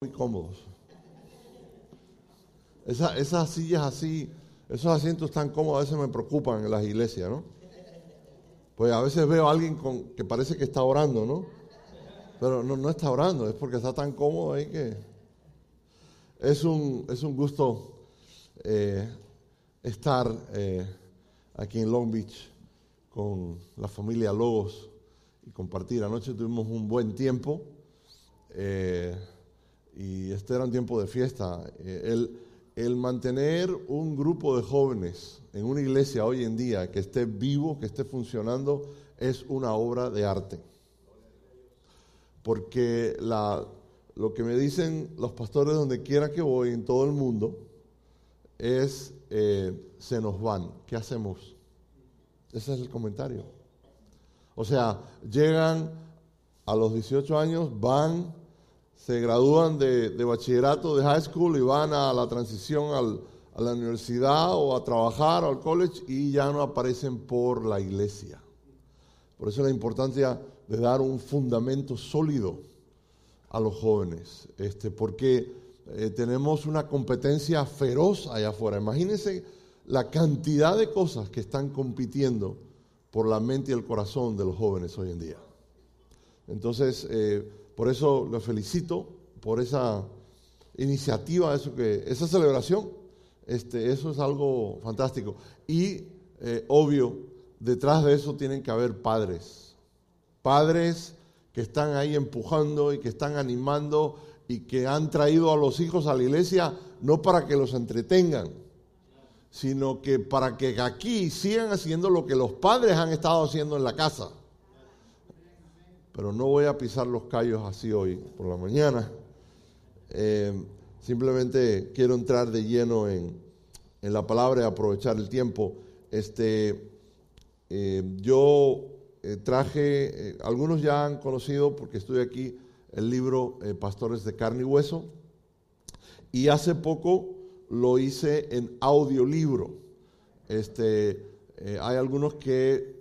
muy cómodos. esas sillas así, esos asientos tan cómodos a veces me preocupan en las iglesias, ¿no? Pues a veces veo a alguien con, que parece que está orando, ¿no? Pero no, no está orando, es porque está tan cómodo ahí que... Es un, es un gusto eh, estar eh, aquí en Long Beach con la familia Logos y compartir. Anoche tuvimos un buen tiempo. Eh, y este era un tiempo de fiesta. Eh, el, el, mantener un grupo de jóvenes en una iglesia hoy en día que esté vivo, que esté funcionando, es una obra de arte. Porque la, lo que me dicen los pastores donde quiera que voy en todo el mundo es, eh, se nos van, ¿qué hacemos? Ese es el comentario. O sea, llegan a los 18 años, van, se gradúan de, bachillerato, de high school y van a la transición a la universidad o a trabajar o al college y ya no aparecen por la iglesia. Por eso la importancia de dar un fundamento sólido a los jóvenes, este, porque eh, tenemos una competencia feroz allá afuera. Imagínense la cantidad de cosas que están compitiendo por la mente y el corazón de los jóvenes hoy en día. Entonces, eh, por eso los felicito por esa iniciativa, eso que, esa celebración. Este, eso es algo fantástico. Y eh, obvio, detrás de eso tienen que haber padres. Padres que están ahí empujando y que están animando y que han traído a los hijos a la iglesia no para que los entretengan, sino que para que aquí sigan haciendo lo que los padres han estado haciendo en la casa pero no voy a pisar los callos así hoy por la mañana. Eh, simplemente quiero entrar de lleno en, la palabra y aprovechar el tiempo. Este, eh, yo eh, traje, algunos ya han conocido porque estoy aquí, el libro Pastores de Carne y Hueso, y hace poco lo hice en audiolibro. Este, hay algunos que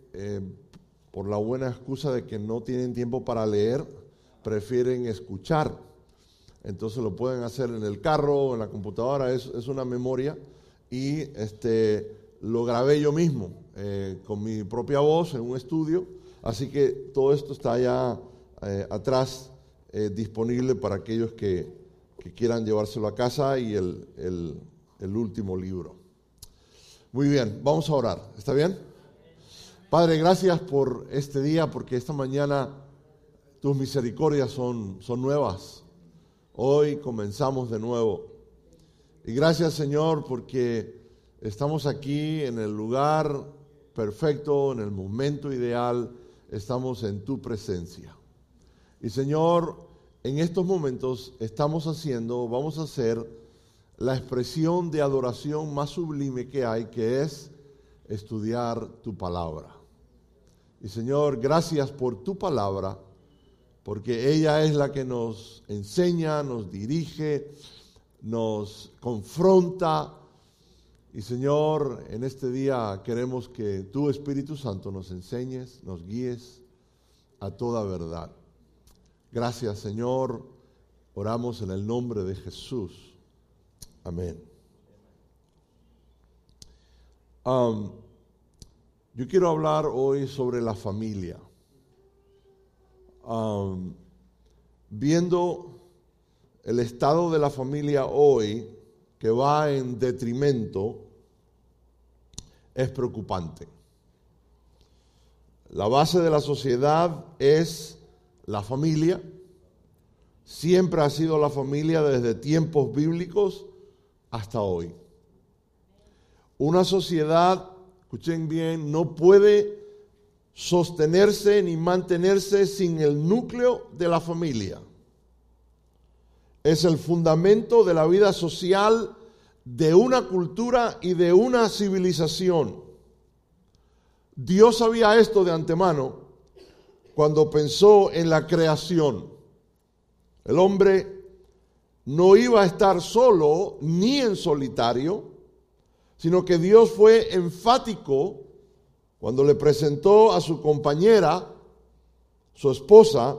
por la buena excusa de que no tienen tiempo para leer, prefieren escuchar. Entonces lo pueden hacer en el carro o en la computadora, es, una memoria y este, lo grabé yo mismo eh, con mi propia voz en un estudio, así que todo esto está ya eh, atrás eh, disponible para aquellos que, quieran llevárselo a casa y el, el último libro. Muy bien, vamos a orar, ¿está bien? Padre, gracias por este día, porque esta mañana tus misericordias son, son nuevas. Hoy comenzamos de nuevo. Y gracias Señor, porque estamos aquí en el lugar perfecto, en el momento ideal, estamos en tu presencia. Y Señor, en estos momentos estamos haciendo, vamos a hacer la expresión de adoración más sublime que hay, que es estudiar tu palabra. Y Señor, gracias por tu palabra, porque ella es la que nos enseña, nos dirige, nos confronta. Y Señor, en este día queremos que tu Espíritu Santo nos enseñes, nos guíes a toda verdad. Gracias Señor, oramos en el nombre de Jesús. Amén. Um, yo quiero hablar hoy sobre la familia. viendo el estado de la familia hoy, que va en detrimento, es preocupante. La base de la sociedad es la familia. Siempre ha sido la familia desde tiempos bíblicos hasta hoy. Una sociedad escuchen bien, no puede sostenerse ni mantenerse sin el núcleo de la familia. Es el fundamento de la vida social de una cultura y de una civilización. Dios sabía esto de antemano cuando pensó en la creación. El hombre no iba a estar solo ni en solitario, sino que Dios fue enfático cuando le presentó a su compañera, su esposa,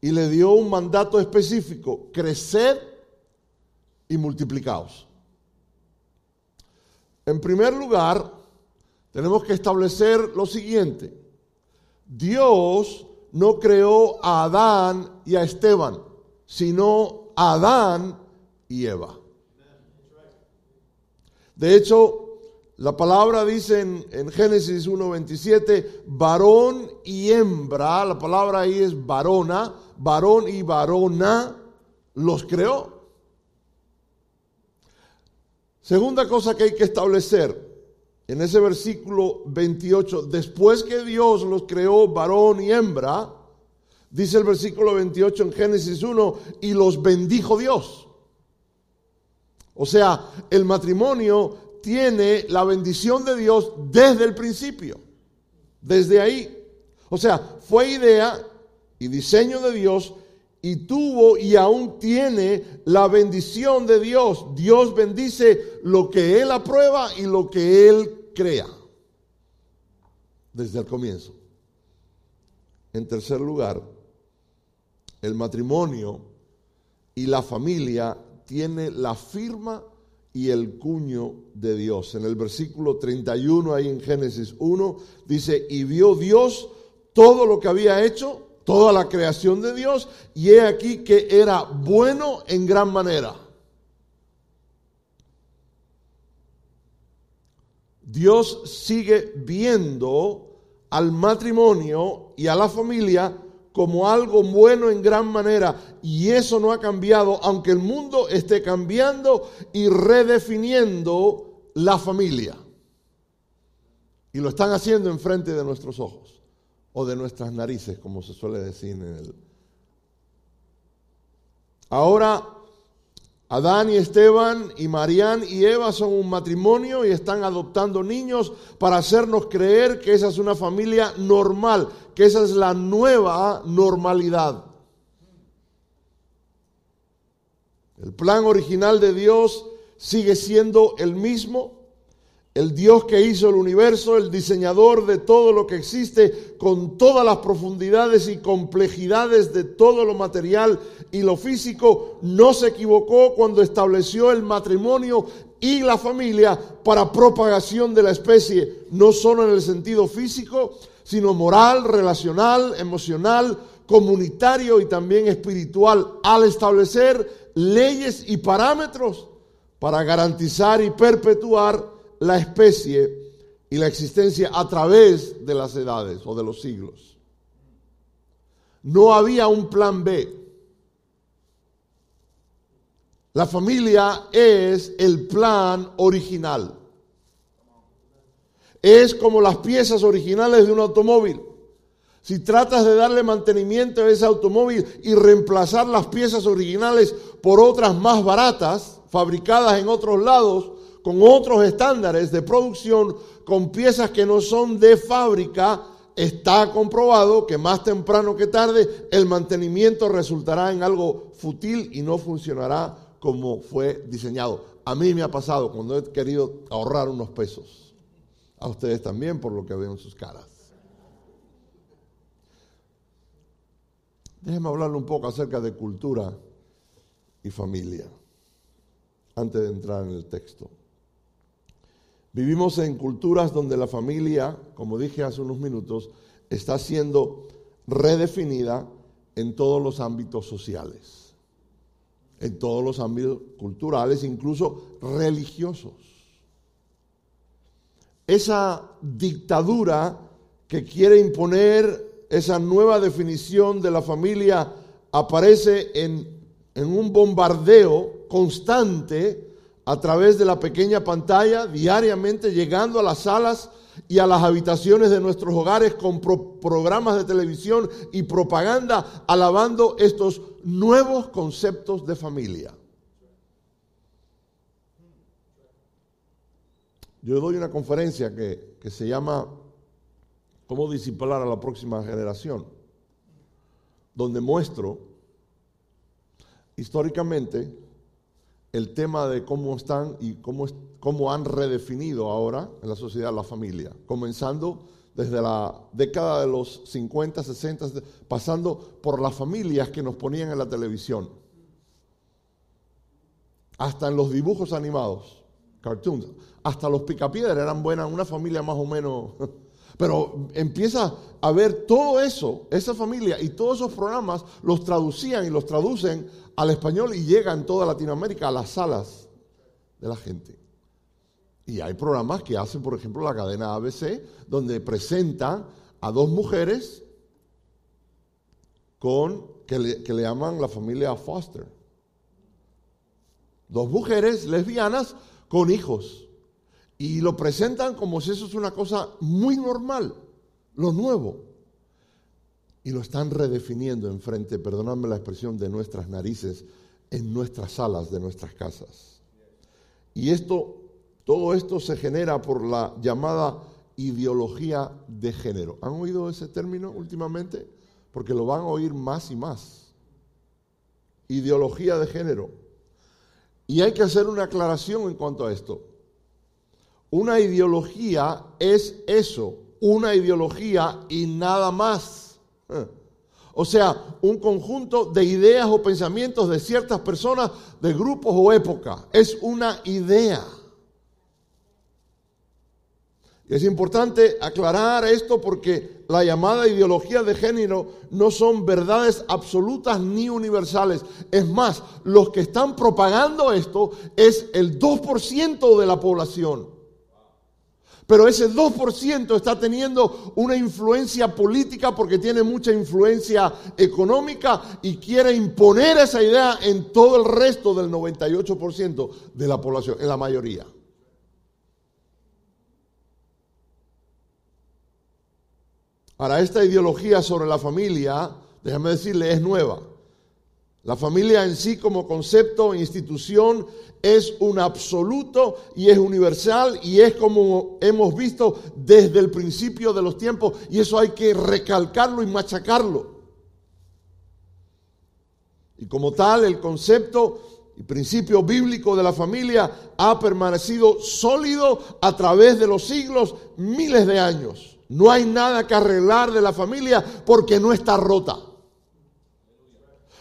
y le dio un mandato específico, creced y multiplicaos. En primer lugar, tenemos que establecer lo siguiente. Dios no creó a Adán y a Esteban, sino a Adán y Eva. De hecho, la palabra dice en, en Génesis 1.27, varón y hembra, la palabra ahí es varona, varón y varona los creó. Segunda cosa que hay que establecer en ese versículo 28, después que Dios los creó varón y hembra, dice el versículo 28 en Génesis 1, y los bendijo Dios. O sea, el matrimonio tiene la bendición de Dios desde el principio, desde ahí. O sea, fue idea y diseño de Dios y tuvo y aún tiene la bendición de Dios. Dios bendice lo que Él aprueba y lo que Él crea desde el comienzo. En tercer lugar, el matrimonio y la familia tiene la firma y el cuño de Dios. En el versículo 31 ahí en Génesis 1 dice, y vio Dios todo lo que había hecho, toda la creación de Dios, y he aquí que era bueno en gran manera. Dios sigue viendo al matrimonio y a la familia como algo bueno en gran manera. Y eso no ha cambiado, aunque el mundo esté cambiando y redefiniendo la familia. Y lo están haciendo enfrente de nuestros ojos o de nuestras narices, como se suele decir en el... Ahora, Adán y Esteban y Marían y Eva son un matrimonio y están adoptando niños para hacernos creer que esa es una familia normal, que esa es la nueva normalidad. El plan original de Dios sigue siendo el mismo, el Dios que hizo el universo, el diseñador de todo lo que existe, con todas las profundidades y complejidades de todo lo material y lo físico, no se equivocó cuando estableció el matrimonio y la familia para propagación de la especie, no solo en el sentido físico, sino moral, relacional, emocional, comunitario y también espiritual, al establecer leyes y parámetros para garantizar y perpetuar la especie y la existencia a través de las edades o de los siglos. No había un plan B. La familia es el plan original. Es como las piezas originales de un automóvil. Si tratas de darle mantenimiento a ese automóvil y reemplazar las piezas originales por otras más baratas, fabricadas en otros lados, con otros estándares de producción, con piezas que no son de fábrica, está comprobado que más temprano que tarde el mantenimiento resultará en algo fútil y no funcionará como fue diseñado. A mí me ha pasado cuando he querido ahorrar unos pesos. A ustedes también por lo que veo en sus caras. Déjenme hablarle un poco acerca de cultura y familia antes de entrar en el texto. Vivimos en culturas donde la familia, como dije hace unos minutos, está siendo redefinida en todos los ámbitos sociales, en todos los ámbitos culturales, incluso religiosos. Esa dictadura que quiere imponer esa nueva definición de la familia aparece en, en un bombardeo constante a través de la pequeña pantalla, diariamente llegando a las salas y a las habitaciones de nuestros hogares con programas de televisión y propaganda alabando estos nuevos conceptos de familia. Yo doy una conferencia que, que se llama ¿Cómo disciplinar a la próxima generación? Donde muestro históricamente el tema de cómo están y cómo, cómo han redefinido ahora en la sociedad la familia, comenzando desde la década de los 50, 60, pasando por las familias que nos ponían en la televisión, hasta en los dibujos animados, cartoons, hasta los picapiedras eran buenas, una familia más o menos pero empieza a ver todo eso, esa familia y todos esos programas los traducían y los traducen al español y llegan toda Latinoamérica a las salas de la gente. Y hay programas que hacen, por ejemplo, la cadena ABC, donde presentan a dos mujeres con, que le, que le llaman la familia Foster. Dos mujeres lesbianas con hijos. Y lo presentan como si eso es una cosa muy normal, lo nuevo. Y lo están redefiniendo enfrente, perdonadme la expresión, de nuestras narices, en nuestras salas de nuestras casas. Y esto, todo esto se genera por la llamada ideología de género. ¿Han oído ese término últimamente? Porque lo van a oír más y más. Ideología de género. Y hay que hacer una aclaración en cuanto a esto. Una ideología es eso, una ideología y nada más. Eh. O sea, un conjunto de ideas o pensamientos de ciertas personas, de grupos o épocas. Es una idea. Es importante aclarar esto porque la llamada ideología de género no son verdades absolutas ni universales. Es más, los que están propagando esto es el 2% de la población. Pero ese 2% está teniendo una influencia política porque tiene mucha influencia económica y quiere imponer esa idea en todo el resto del 98% de la población, en la mayoría. Ahora, esta ideología sobre la familia, déjame decirle, es nueva. La familia en sí como concepto, institución, es un absoluto y es universal y es como hemos visto desde el principio de los tiempos y eso hay que recalcarlo y machacarlo. Y como tal, el concepto y principio bíblico de la familia ha permanecido sólido a través de los siglos, miles de años. No hay nada que arreglar de la familia porque no está rota.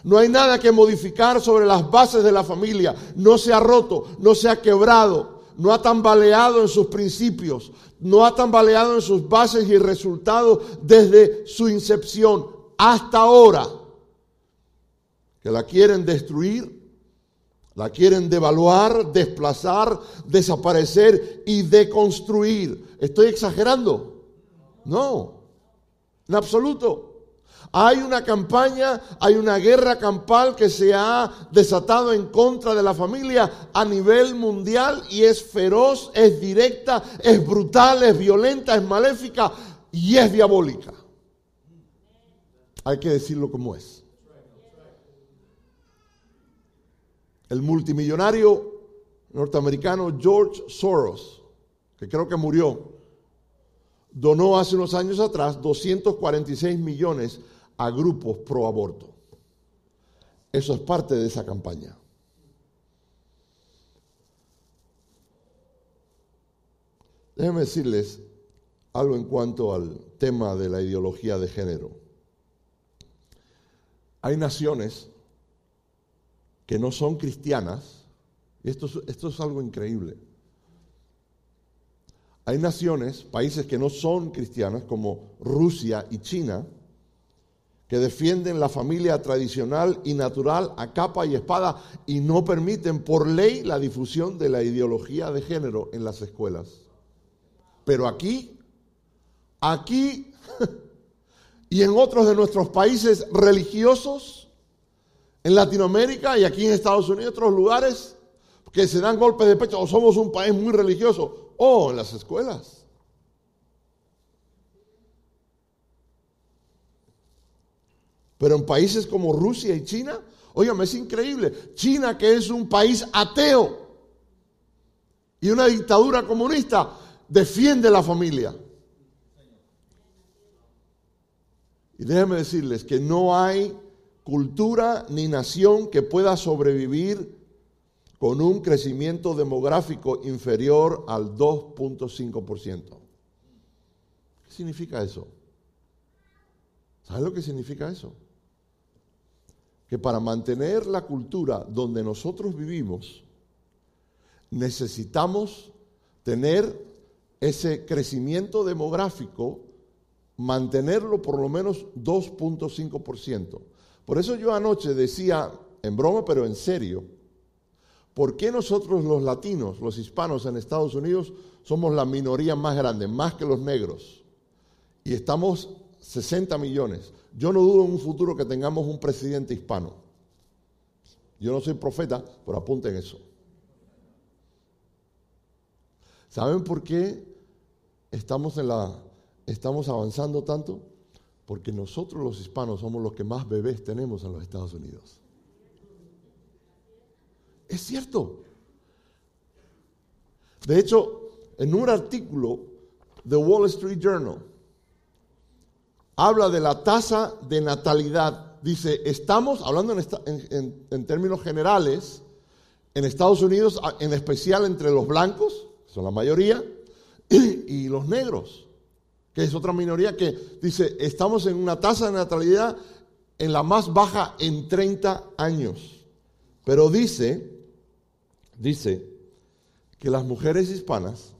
No hay nada que modificar sobre las bases de la familia. No se ha roto, no se ha quebrado, no ha tambaleado en sus principios, no ha tambaleado en sus bases y resultados desde su incepción hasta ahora. Que la quieren destruir, la quieren devaluar, desplazar, desaparecer y deconstruir. ¿Estoy exagerando? No, en absoluto. Hay una campaña, hay una guerra campal que se ha desatado en contra de la familia a nivel mundial y es feroz, es directa, es brutal, es violenta, es maléfica y es diabólica. Hay que decirlo como es. El multimillonario norteamericano George Soros, que creo que murió, donó hace unos años atrás 246 millones a grupos pro aborto. Eso es parte de esa campaña. Déjenme decirles algo en cuanto al tema de la ideología de género. Hay naciones que no son cristianas, y esto esto es algo increíble. Hay naciones, países que no son cristianas, como Rusia y China, que defienden la familia tradicional y natural a capa y espada y no permiten por ley la difusión de la ideología de género en las escuelas. Pero aquí, aquí y en otros de nuestros países religiosos, en Latinoamérica y aquí en Estados Unidos, otros lugares, que se dan golpes de pecho, o somos un país muy religioso, o en las escuelas. Pero en países como Rusia y China, óigame, es increíble. China, que es un país ateo y una dictadura comunista, defiende la familia. Y déjenme decirles que no hay cultura ni nación que pueda sobrevivir con un crecimiento demográfico inferior al 2.5%. ¿Qué significa eso? ¿Sabes lo que significa eso? Que para mantener la cultura donde nosotros vivimos, necesitamos tener ese crecimiento demográfico, mantenerlo por lo menos 2.5%. Por eso yo anoche decía, en broma pero en serio, ¿por qué nosotros los latinos, los hispanos en Estados Unidos, somos la minoría más grande, más que los negros? Y estamos 60 millones. Yo no dudo en un futuro que tengamos un presidente hispano. Yo no soy profeta, pero apunten eso. ¿Saben por qué estamos, en la, estamos avanzando tanto? Porque nosotros los hispanos somos los que más bebés tenemos en los Estados Unidos. Es cierto. De hecho, en un artículo de Wall Street Journal, habla de la tasa de natalidad. Dice, estamos, hablando en, en, términos generales, en Estados Unidos, en especial entre los blancos, son la mayoría, y, los negros, que es otra minoría que dice, estamos en una tasa de natalidad en la más baja en 30 años. Pero dice, dice que las mujeres hispanas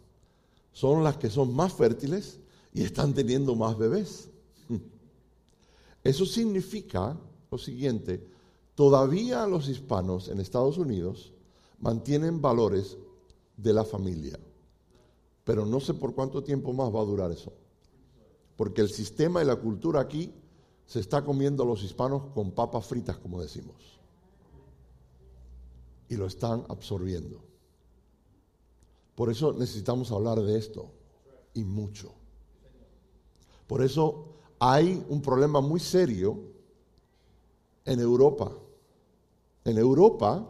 son las que son más fértiles y están teniendo más bebés. Eso significa lo siguiente, todavía los hispanos en Estados Unidos mantienen valores de la familia. Pero no sé por cuánto tiempo más va a durar eso. Porque el sistema y la cultura aquí se está comiendo a los hispanos con papas fritas, como decimos. Y lo están absorbiendo. Por eso necesitamos hablar de esto. Y mucho. Por eso hay un problema muy serio en Europa. En Europa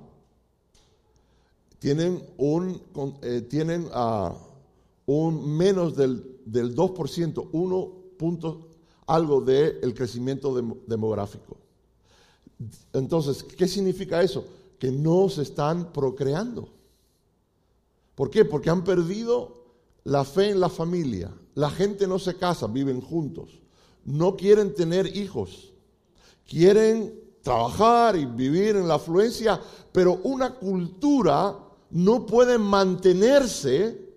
tienen un, eh, un menos del, del 2%, 1 punto algo del crecimiento demográfico. Entonces, ¿qué significa eso? Que no se están procreando. ¿Por qué? Porque han perdido la fe en la familia. La gente no se casa, viven juntos. No quieren tener hijos. Quieren trabajar y vivir en la afluencia, pero una cultura no puede mantenerse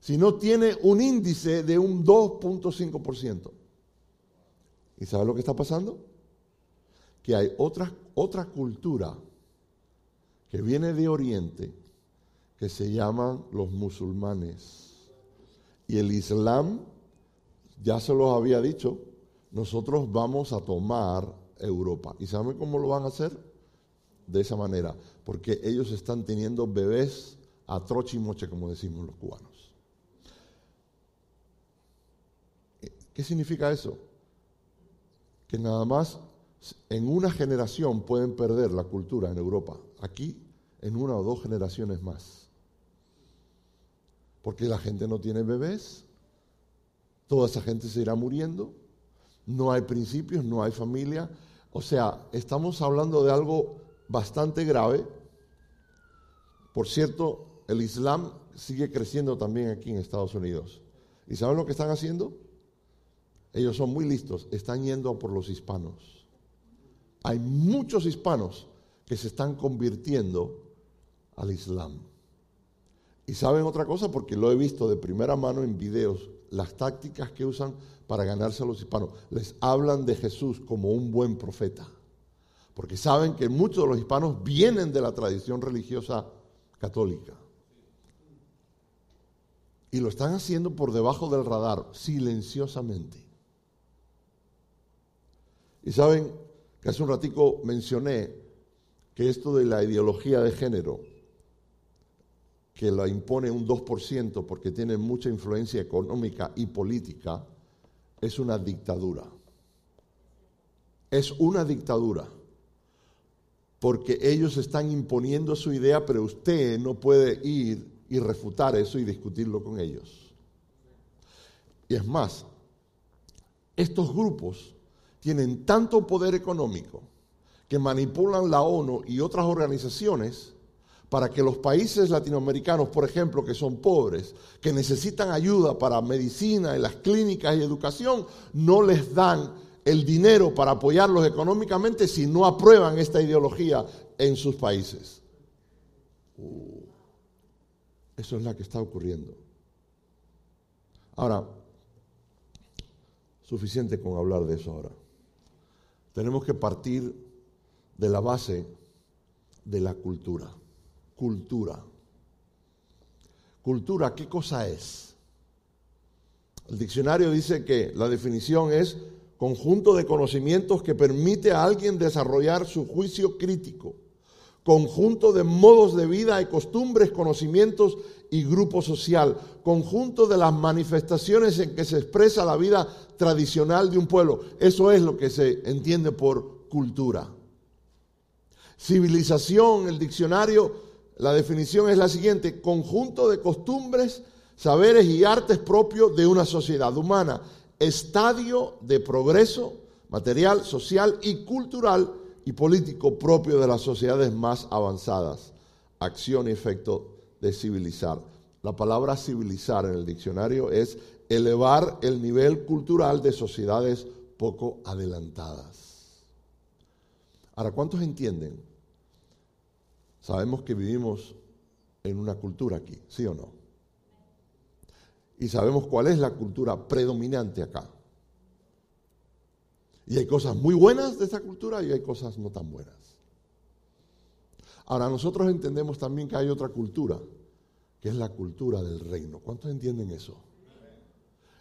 si no tiene un índice de un 2.5%. ¿Y sabe lo que está pasando? Que hay otra, otra cultura que viene de Oriente que se llaman los musulmanes. Y el Islam, ya se los había dicho, nosotros vamos a tomar Europa. ¿Y saben cómo lo van a hacer? De esa manera, porque ellos están teniendo bebés a trochimoche, como decimos los cubanos. ¿Qué significa eso? Que nada más en una generación pueden perder la cultura en Europa. Aquí, en una o dos generaciones más. Porque la gente no tiene bebés, toda esa gente se irá muriendo, no hay principios, no hay familia. O sea, estamos hablando de algo bastante grave. Por cierto, el Islam sigue creciendo también aquí en Estados Unidos. ¿Y saben lo que están haciendo? Ellos son muy listos, están yendo por los hispanos. Hay muchos hispanos que se están convirtiendo al Islam. Y saben otra cosa porque lo he visto de primera mano en videos, las tácticas que usan para ganarse a los hispanos. Les hablan de Jesús como un buen profeta. Porque saben que muchos de los hispanos vienen de la tradición religiosa católica. Y lo están haciendo por debajo del radar, silenciosamente. Y saben que hace un ratico mencioné que esto de la ideología de género, que la impone un 2% porque tiene mucha influencia económica y política, es una dictadura. Es una dictadura. Porque ellos están imponiendo su idea, pero usted no puede ir y refutar eso y discutirlo con ellos. Y es más, estos grupos tienen tanto poder económico que manipulan la ONU y otras organizaciones para que los países latinoamericanos, por ejemplo, que son pobres, que necesitan ayuda para medicina en las clínicas y educación, no les dan el dinero para apoyarlos económicamente si no aprueban esta ideología en sus países. Uh, eso es lo que está ocurriendo. Ahora, suficiente con hablar de eso ahora. Tenemos que partir de la base de la cultura. Cultura. Cultura, ¿qué cosa es? El diccionario dice que la definición es conjunto de conocimientos que permite a alguien desarrollar su juicio crítico, conjunto de modos de vida y costumbres, conocimientos y grupo social, conjunto de las manifestaciones en que se expresa la vida tradicional de un pueblo. Eso es lo que se entiende por cultura. Civilización, el diccionario, la definición es la siguiente, conjunto de costumbres, saberes y artes propios de una sociedad humana estadio de progreso material, social y cultural y político propio de las sociedades más avanzadas. Acción y efecto de civilizar. La palabra civilizar en el diccionario es elevar el nivel cultural de sociedades poco adelantadas. Ahora, ¿cuántos entienden? Sabemos que vivimos en una cultura aquí, ¿sí o no? y sabemos cuál es la cultura predominante acá. Y hay cosas muy buenas de esa cultura y hay cosas no tan buenas. Ahora, nosotros entendemos también que hay otra cultura, que es la cultura del reino. ¿Cuántos entienden eso?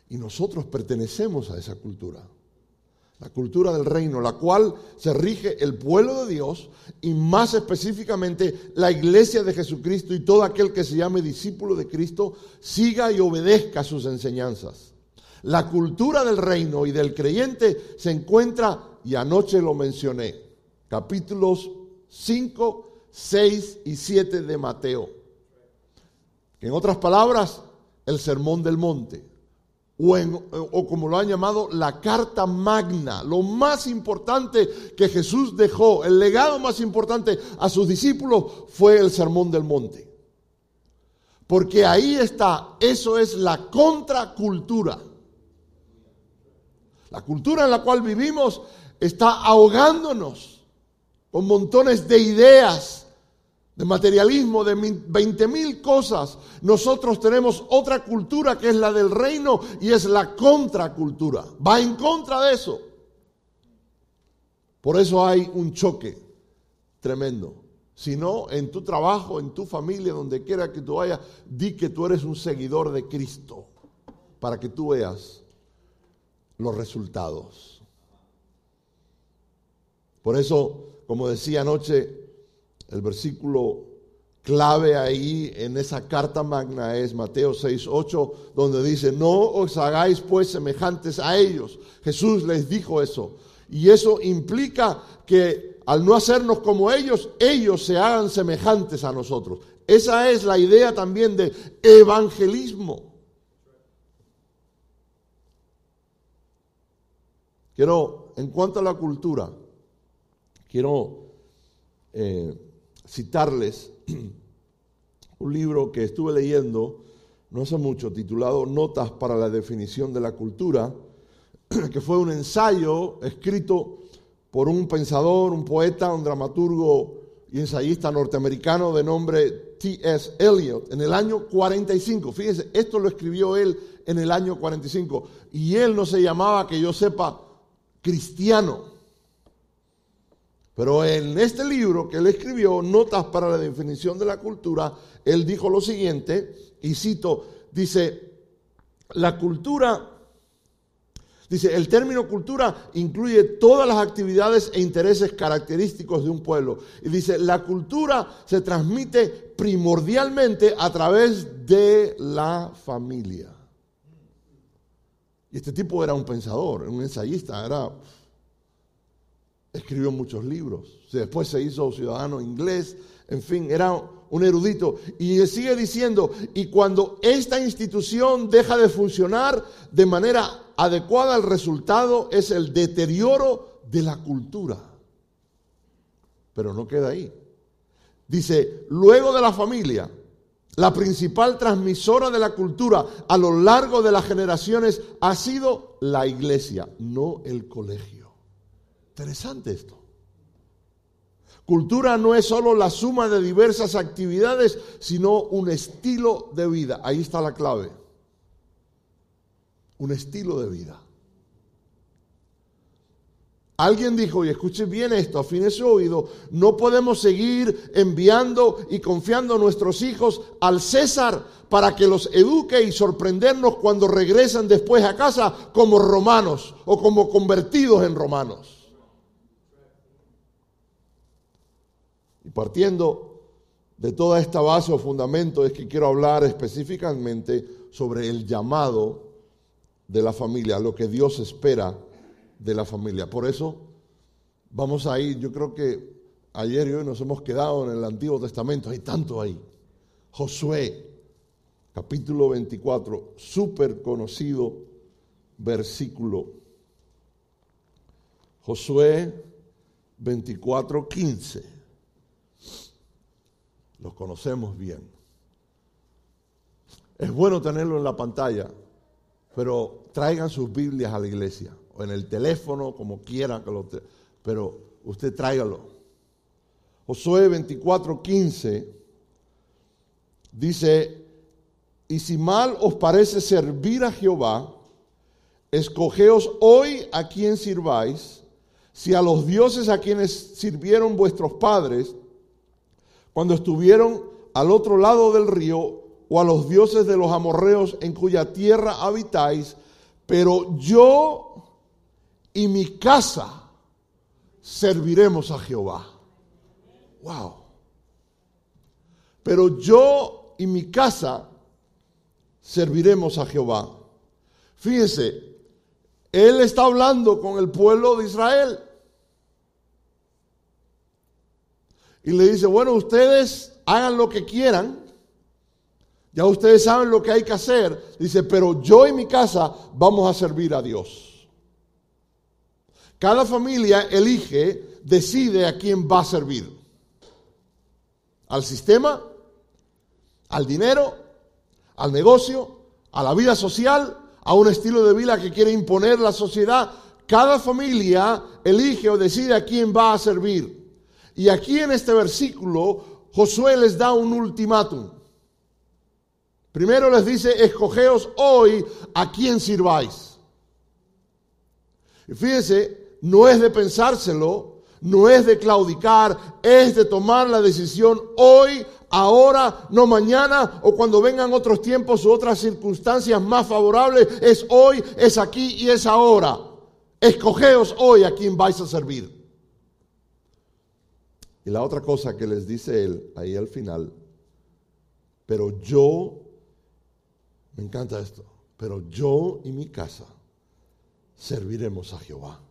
Y nosotros pertenecemos a esa cultura la cultura del reino, la cual se rige el pueblo de Dios y más específicamente la iglesia de Jesucristo y todo aquel que se llame discípulo de Cristo siga y obedezca sus enseñanzas. La cultura del reino y del creyente se encuentra, y anoche lo mencioné, capítulos 5, 6 y 7 de Mateo. En otras palabras, el sermón del monte o, como lo han llamado, la carta magna, lo más importante que Jesús dejó, el legado más importante a sus discípulos fue el sermón del monte. Porque ahí está, eso es la contracultura. La cultura en la cual vivimos está ahogándonos con montones de ideas, de materialismo, de 20 mil cosas. Nosotros tenemos otra cultura que es la del reino y es la contracultura. Va en contra de eso. Por eso hay un choque tremendo. Si no, en tu trabajo, en tu familia, donde quiera que tú vayas, di que tú eres un seguidor de Cristo para que tú veas los resultados. Por eso, como decía anoche, el versículo clave ahí en esa carta magna es Mateo 6, 8, donde dice, no os hagáis pues semejantes a ellos. Jesús les dijo eso. Y eso implica que al no hacernos como ellos, ellos se hagan semejantes a nosotros. Esa es la idea también de evangelismo. Quiero, en cuanto a la cultura, quiero eh, citarles un libro que estuve leyendo no hace mucho, titulado Notas para la definición de la cultura, que fue un ensayo escrito por un pensador, un poeta, un dramaturgo y ensayista norteamericano de nombre T.S. Eliot en el año 45. Fíjense, esto lo escribió él en el año 45 y él no se llamaba, que yo sepa, cristiano. Pero en este libro que él escribió, Notas para la definición de la cultura, él dijo lo siguiente, y cito, dice, la cultura, dice, el término cultura incluye todas las actividades e intereses característicos de un pueblo. Y dice, la cultura se transmite primordialmente a través de la familia. Y este tipo era un pensador, un ensayista, era escribió muchos libros. Después se hizo ciudadano inglés, en fin, era un erudito. Y sigue diciendo, y cuando esta institución deja de funcionar de manera adecuada, el resultado es el deterioro de la cultura. Pero no queda ahí. Dice, luego de la familia, la principal transmisora de la cultura a lo largo de las generaciones ha sido la iglesia, no el colegio. Interesante esto. Cultura no es solo la suma de diversas actividades, sino un estilo de vida. Ahí está la clave. Un estilo de vida. Alguien dijo, y escuche bien esto, afine su oído, no podemos seguir enviando y confiando a nuestros hijos al César para que los eduque y sorprendernos cuando regresan después a casa como romanos o como convertidos en romanos. Y partiendo de toda esta base o fundamento es que quiero hablar específicamente sobre el llamado de la familia, lo que Dios espera de la familia. Por eso vamos a ir, yo creo que ayer y hoy nos hemos quedado en el Antiguo Testamento, hay tanto ahí. Josué, capítulo 24, súper conocido versículo. Josué 24, 15. Lo conocemos bien. Es bueno tenerlo en la pantalla, pero traigan sus Biblias a la iglesia o en el teléfono, como quieran, que pero usted tráigalo. Josué 24, 15 dice, y si mal os parece servir a Jehová, escogeos hoy a quien sirváis, si a los dioses a quienes sirvieron vuestros padres, cuando estuvieron al otro lado del río, o a los dioses de los amorreos en cuya tierra habitáis, pero yo y mi casa serviremos a Jehová. Wow. Pero yo y mi casa serviremos a Jehová. Fíjense, él está hablando con el pueblo de Israel. Y le dice, bueno, ustedes hagan lo que quieran. Ya ustedes saben lo que hay que hacer. Dice, pero yo y mi casa vamos a servir a Dios. Cada familia elige, decide a quién va a servir. Al sistema, al dinero, al negocio, a la vida social, a un estilo de vida que quiere imponer la sociedad. Cada familia elige o decide a quién va a servir. Y aquí en este versículo, Josué les da un ultimátum. Primero les dice, escogeos hoy a quién sirváis. Y fíjense, no es de pensárselo, no es de claudicar, es de tomar la decisión hoy, ahora, no mañana o cuando vengan otros tiempos u otras circunstancias más favorables. Es hoy, es aquí y es ahora. Escogeos hoy a quien vais a servir. Y la otra cosa que les dice él ahí al final, pero yo, me encanta esto, pero yo y mi casa serviremos a Jehová.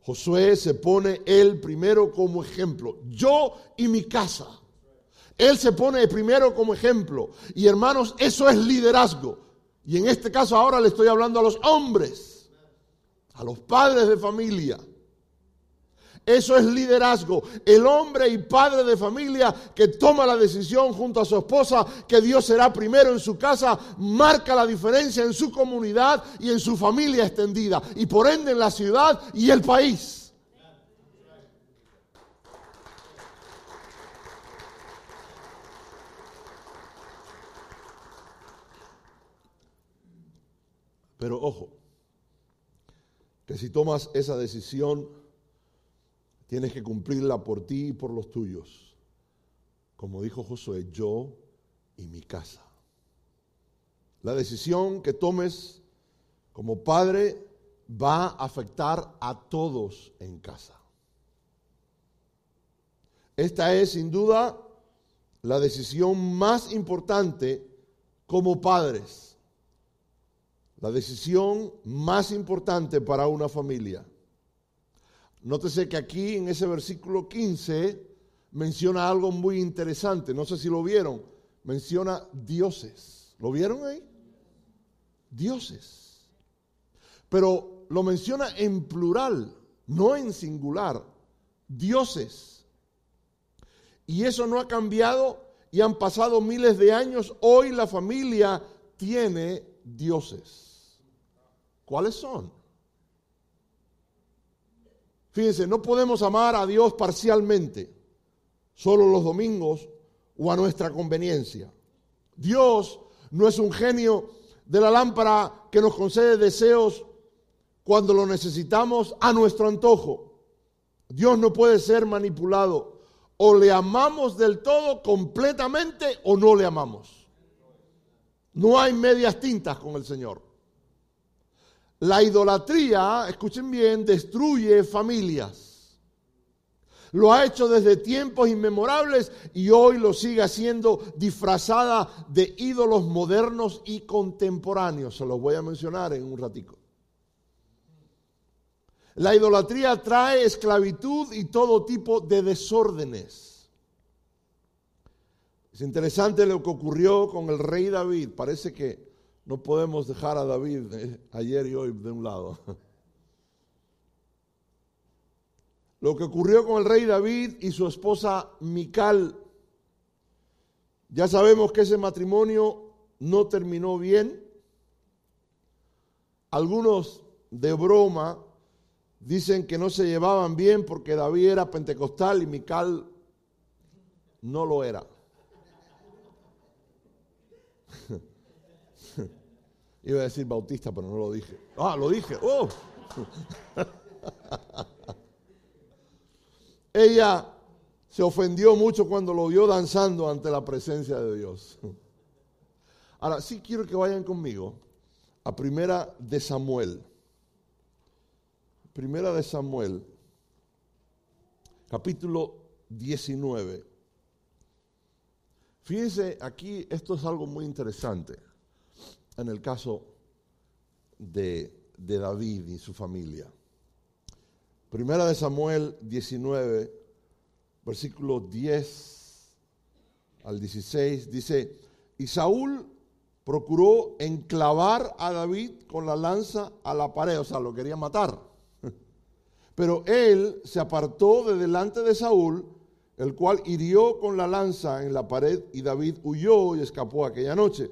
Josué se pone él primero como ejemplo. Yo y mi casa. Él se pone primero como ejemplo. Y hermanos, eso es liderazgo. Y en este caso ahora le estoy hablando a los hombres, a los padres de familia. Eso es liderazgo. El hombre y padre de familia que toma la decisión junto a su esposa que Dios será primero en su casa, marca la diferencia en su comunidad y en su familia extendida y por ende en la ciudad y el país. Pero ojo, que si tomas esa decisión, Tienes que cumplirla por ti y por los tuyos. Como dijo Josué, yo y mi casa. La decisión que tomes como padre va a afectar a todos en casa. Esta es sin duda la decisión más importante como padres. La decisión más importante para una familia. Nótese que aquí en ese versículo 15 menciona algo muy interesante. No sé si lo vieron. Menciona dioses. ¿Lo vieron ahí? Dioses. Pero lo menciona en plural, no en singular. Dioses. Y eso no ha cambiado y han pasado miles de años. Hoy la familia tiene dioses. ¿Cuáles son? Fíjense, no podemos amar a Dios parcialmente, solo los domingos o a nuestra conveniencia. Dios no es un genio de la lámpara que nos concede deseos cuando lo necesitamos a nuestro antojo. Dios no puede ser manipulado. O le amamos del todo completamente o no le amamos. No hay medias tintas con el Señor. La idolatría, escuchen bien, destruye familias. Lo ha hecho desde tiempos inmemorables y hoy lo sigue haciendo disfrazada de ídolos modernos y contemporáneos. Se los voy a mencionar en un ratico. La idolatría trae esclavitud y todo tipo de desórdenes. Es interesante lo que ocurrió con el rey David. Parece que no podemos dejar a David eh, ayer y hoy de un lado. Lo que ocurrió con el rey David y su esposa Mical. Ya sabemos que ese matrimonio no terminó bien. Algunos de broma Dicen que no se llevaban bien porque David era pentecostal y Mical no lo era. Iba a decir bautista, pero no lo dije. Ah, lo dije. Oh. Ella se ofendió mucho cuando lo vio danzando ante la presencia de Dios. Ahora, sí quiero que vayan conmigo a primera de Samuel. Primera de Samuel, capítulo 19. Fíjense, aquí esto es algo muy interesante en el caso de, David y su familia. Primera de Samuel 19, versículo 10 al 16, dice, y Saúl procuró enclavar a David con la lanza a la pared, o sea, lo quería matar. Pero él se apartó de delante de Saúl, el cual hirió con la lanza en la pared y David huyó y escapó aquella noche.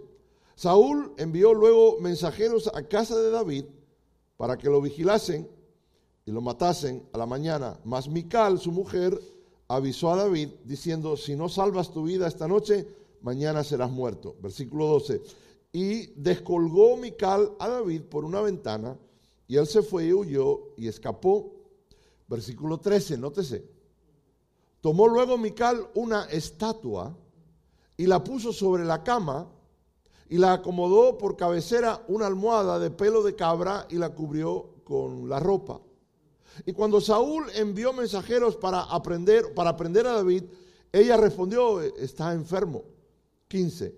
Saúl envió luego mensajeros a casa de David para que lo vigilasen y lo matasen a la mañana. Mas Mical, su mujer, avisó a David diciendo, si no salvas tu vida esta noche, mañana serás muerto. Versículo 12. Y descolgó Mical a David por una ventana y él se fue y huyó y escapó Versículo 13, nótese. Tomó luego Mical una estatua y la puso sobre la cama y la acomodó por cabecera una almohada de pelo de cabra y la cubrió con la ropa. Y cuando Saúl envió mensajeros para aprender, para aprender a David, ella respondió, está enfermo. 15.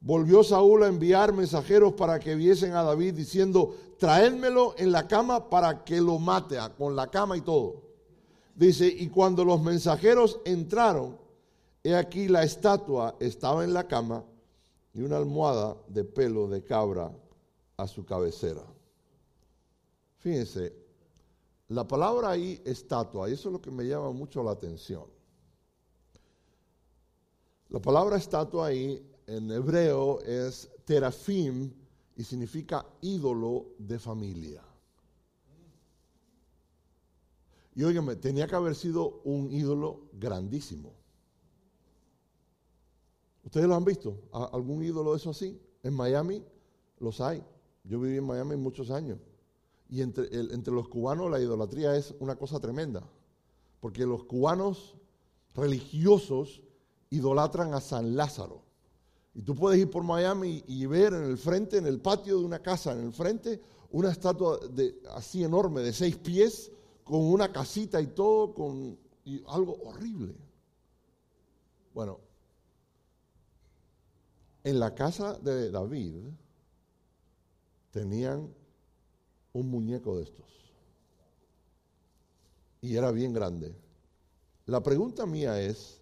Volvió Saúl a enviar mensajeros para que viesen a David diciendo, traédmelo en la cama para que lo mate, con la cama y todo. Dice, y cuando los mensajeros entraron, he aquí la estatua estaba en la cama y una almohada de pelo de cabra a su cabecera. Fíjense, la palabra ahí estatua, y eso es lo que me llama mucho la atención. La palabra estatua ahí en hebreo es terafim y significa ídolo de familia. Y óigame, tenía que haber sido un ídolo grandísimo. ¿Ustedes lo han visto? ¿Algún ídolo de eso así? En Miami los hay. Yo viví en Miami muchos años. Y entre, los cubanos la idolatría es una cosa tremenda. Porque los cubanos religiosos idolatran a San Lázaro. Y tú puedes ir por Miami y, ver en el frente, en el patio de una casa, en el frente, una estatua de, así enorme, de seis pies, con una casita y todo, con algo horrible. Bueno, en la casa de David tenían un muñeco de estos. Y era bien grande. La pregunta mía es,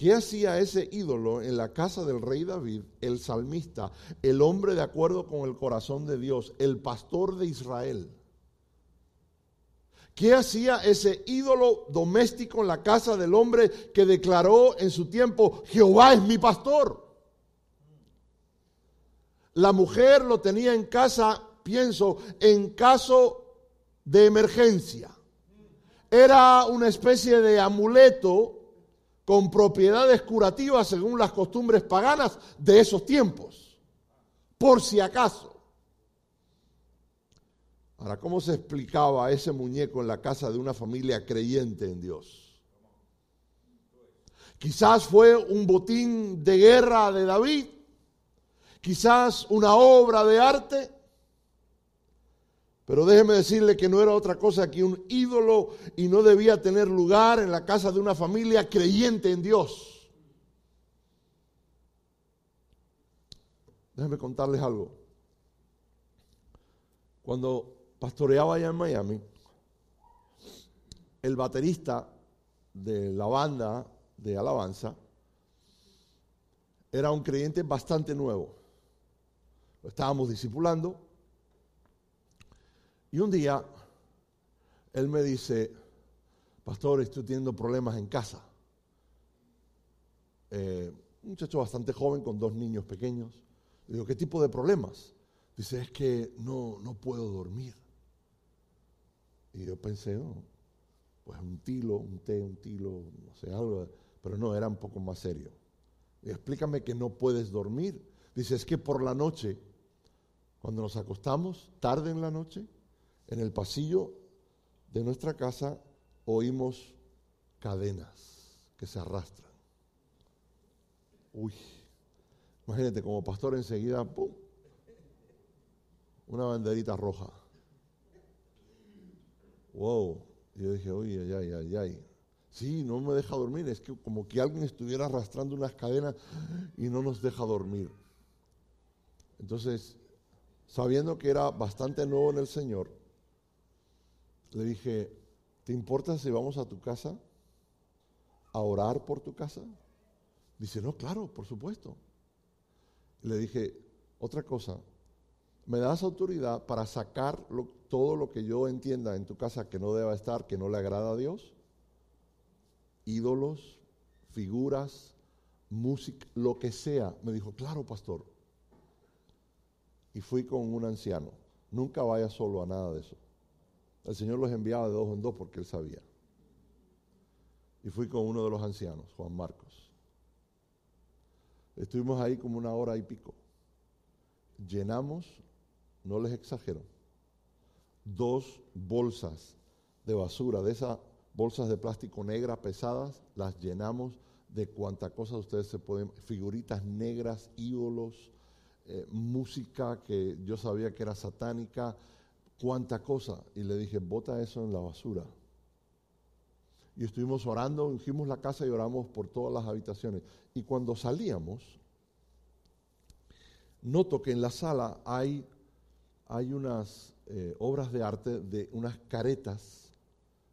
¿Qué hacía ese ídolo en la casa del rey David, el salmista, el hombre de acuerdo con el corazón de Dios, el pastor de Israel? ¿Qué hacía ese ídolo doméstico en la casa del hombre que declaró en su tiempo, Jehová es mi pastor? La mujer lo tenía en casa, pienso, en caso de emergencia. Era una especie de amuleto con propiedades curativas según las costumbres paganas de esos tiempos, por si acaso. Ahora, ¿cómo se explicaba ese muñeco en la casa de una familia creyente en Dios? Quizás fue un botín de guerra de David, quizás una obra de arte, pero déjeme decirle que no era otra cosa que un ídolo y no debía tener lugar en la casa de una familia creyente en Dios. Déjeme contarles algo. Cuando pastoreaba allá en Miami, el baterista de la banda de alabanza era un creyente bastante nuevo. Estábamos discipulando. Y un día él me dice, pastor, estoy teniendo problemas en casa. Eh, un muchacho bastante joven con dos niños pequeños. Le digo, ¿qué tipo de problemas? Dice, es que no, no puedo dormir. Y yo pensé, oh, pues un tilo, un té, un tilo, no sé, algo, pero no, era un poco más serio. Y explícame que no puedes dormir. Dice, es que por la noche, cuando nos acostamos, tarde en la noche, en el pasillo de nuestra casa, oímos cadenas que se arrastran. Uy, imagínate, como pastor enseguida, ¡pum! Una banderita roja. Wow. Yo dije, oye, ay, ay, ay. Sí, no me deja dormir. Es que como que alguien estuviera arrastrando unas cadenas y no nos deja dormir. Entonces, sabiendo que era bastante nuevo en el Señor, le dije, ¿te importa si vamos a tu casa a orar por tu casa? Dice, no, claro, por supuesto. Le dije, otra cosa, ¿me das autoridad para sacar todo lo que yo entienda en tu casa que no deba estar, que no le agrada a Dios? Ídolos, figuras, música, lo que sea. Me dijo, claro, pastor. Y fui con un anciano. Nunca vaya solo a nada de eso. El Señor los enviaba de dos en dos porque él sabía. Y fui con uno de los ancianos, Juan Marcos. Estuvimos ahí como una hora y pico. Llenamos no les exagero, dos bolsas de basura, de esas bolsas de plástico negra pesadas, las llenamos de cuánta cosa ustedes se pueden, figuritas negras, ídolos, eh, música que yo sabía que era satánica, cuánta cosa. Y le dije, bota eso en la basura. Y estuvimos orando, ungimos la casa y oramos por todas las habitaciones. Y cuando salíamos, noto que en la sala hay hay unas eh, obras de arte de unas caretas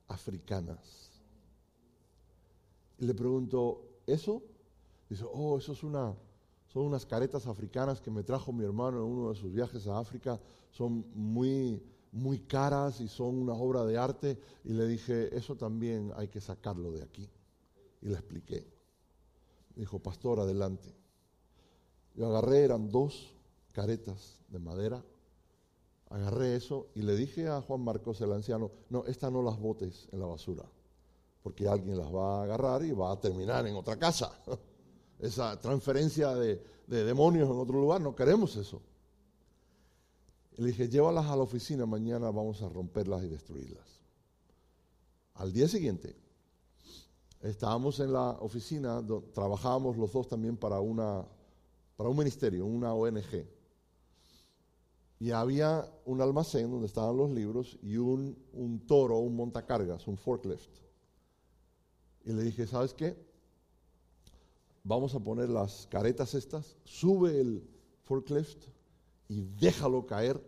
africanas. Le pregunto, ¿eso? Dice, oh, eso es una, son unas caretas africanas que me trajo mi hermano en uno de sus viajes a África. Son muy, muy caras y son una obra de arte. Y le dije, eso también hay que sacarlo de aquí. Y le expliqué. dijo, pastor, adelante. Yo agarré, eran dos caretas de madera agarré eso y le dije a Juan Marcos, el anciano, no, estas no las botes en la basura, porque alguien las va a agarrar y va a terminar en otra casa. Esa transferencia de, demonios en otro lugar, no queremos eso. Le dije, llévalas a la oficina, mañana vamos a romperlas y destruirlas. Al día siguiente, estábamos en la oficina, trabajábamos los dos también para, una, para un ministerio, una ONG y había un almacén donde estaban los libros y un, un toro, un montacargas, un forklift. Y le dije, ¿sabes qué? Vamos a poner las caretas estas, sube el forklift y déjalo caer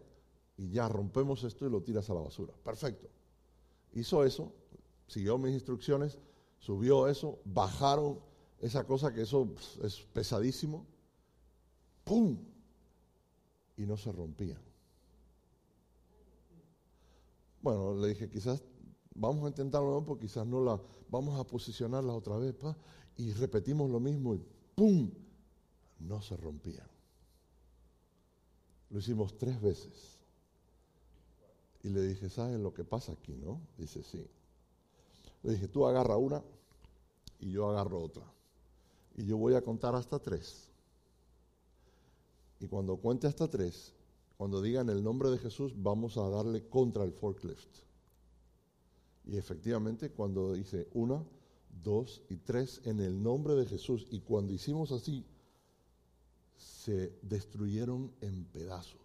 y ya rompemos esto y lo tiras a la basura. Perfecto. Hizo eso, siguió mis instrucciones, subió eso, bajaron esa cosa que eso es pesadísimo. ¡Pum! y no se rompían. Bueno, le dije, quizás vamos a intentarlo porque quizás no la, vamos a posicionarla otra vez, pa, y repetimos lo mismo y ¡pum! No se rompían. Lo hicimos tres veces. Y le dije, ¿sabes lo que pasa aquí, no? Dice, sí. Le dije, tú agarra una y yo agarro otra. Y yo voy a contar hasta tres. Y cuando cuente hasta tres, cuando digan el nombre de Jesús, vamos a darle contra el forklift. Y efectivamente, cuando dice una, dos y tres, en el nombre de Jesús, y cuando hicimos así, se destruyeron en pedazos.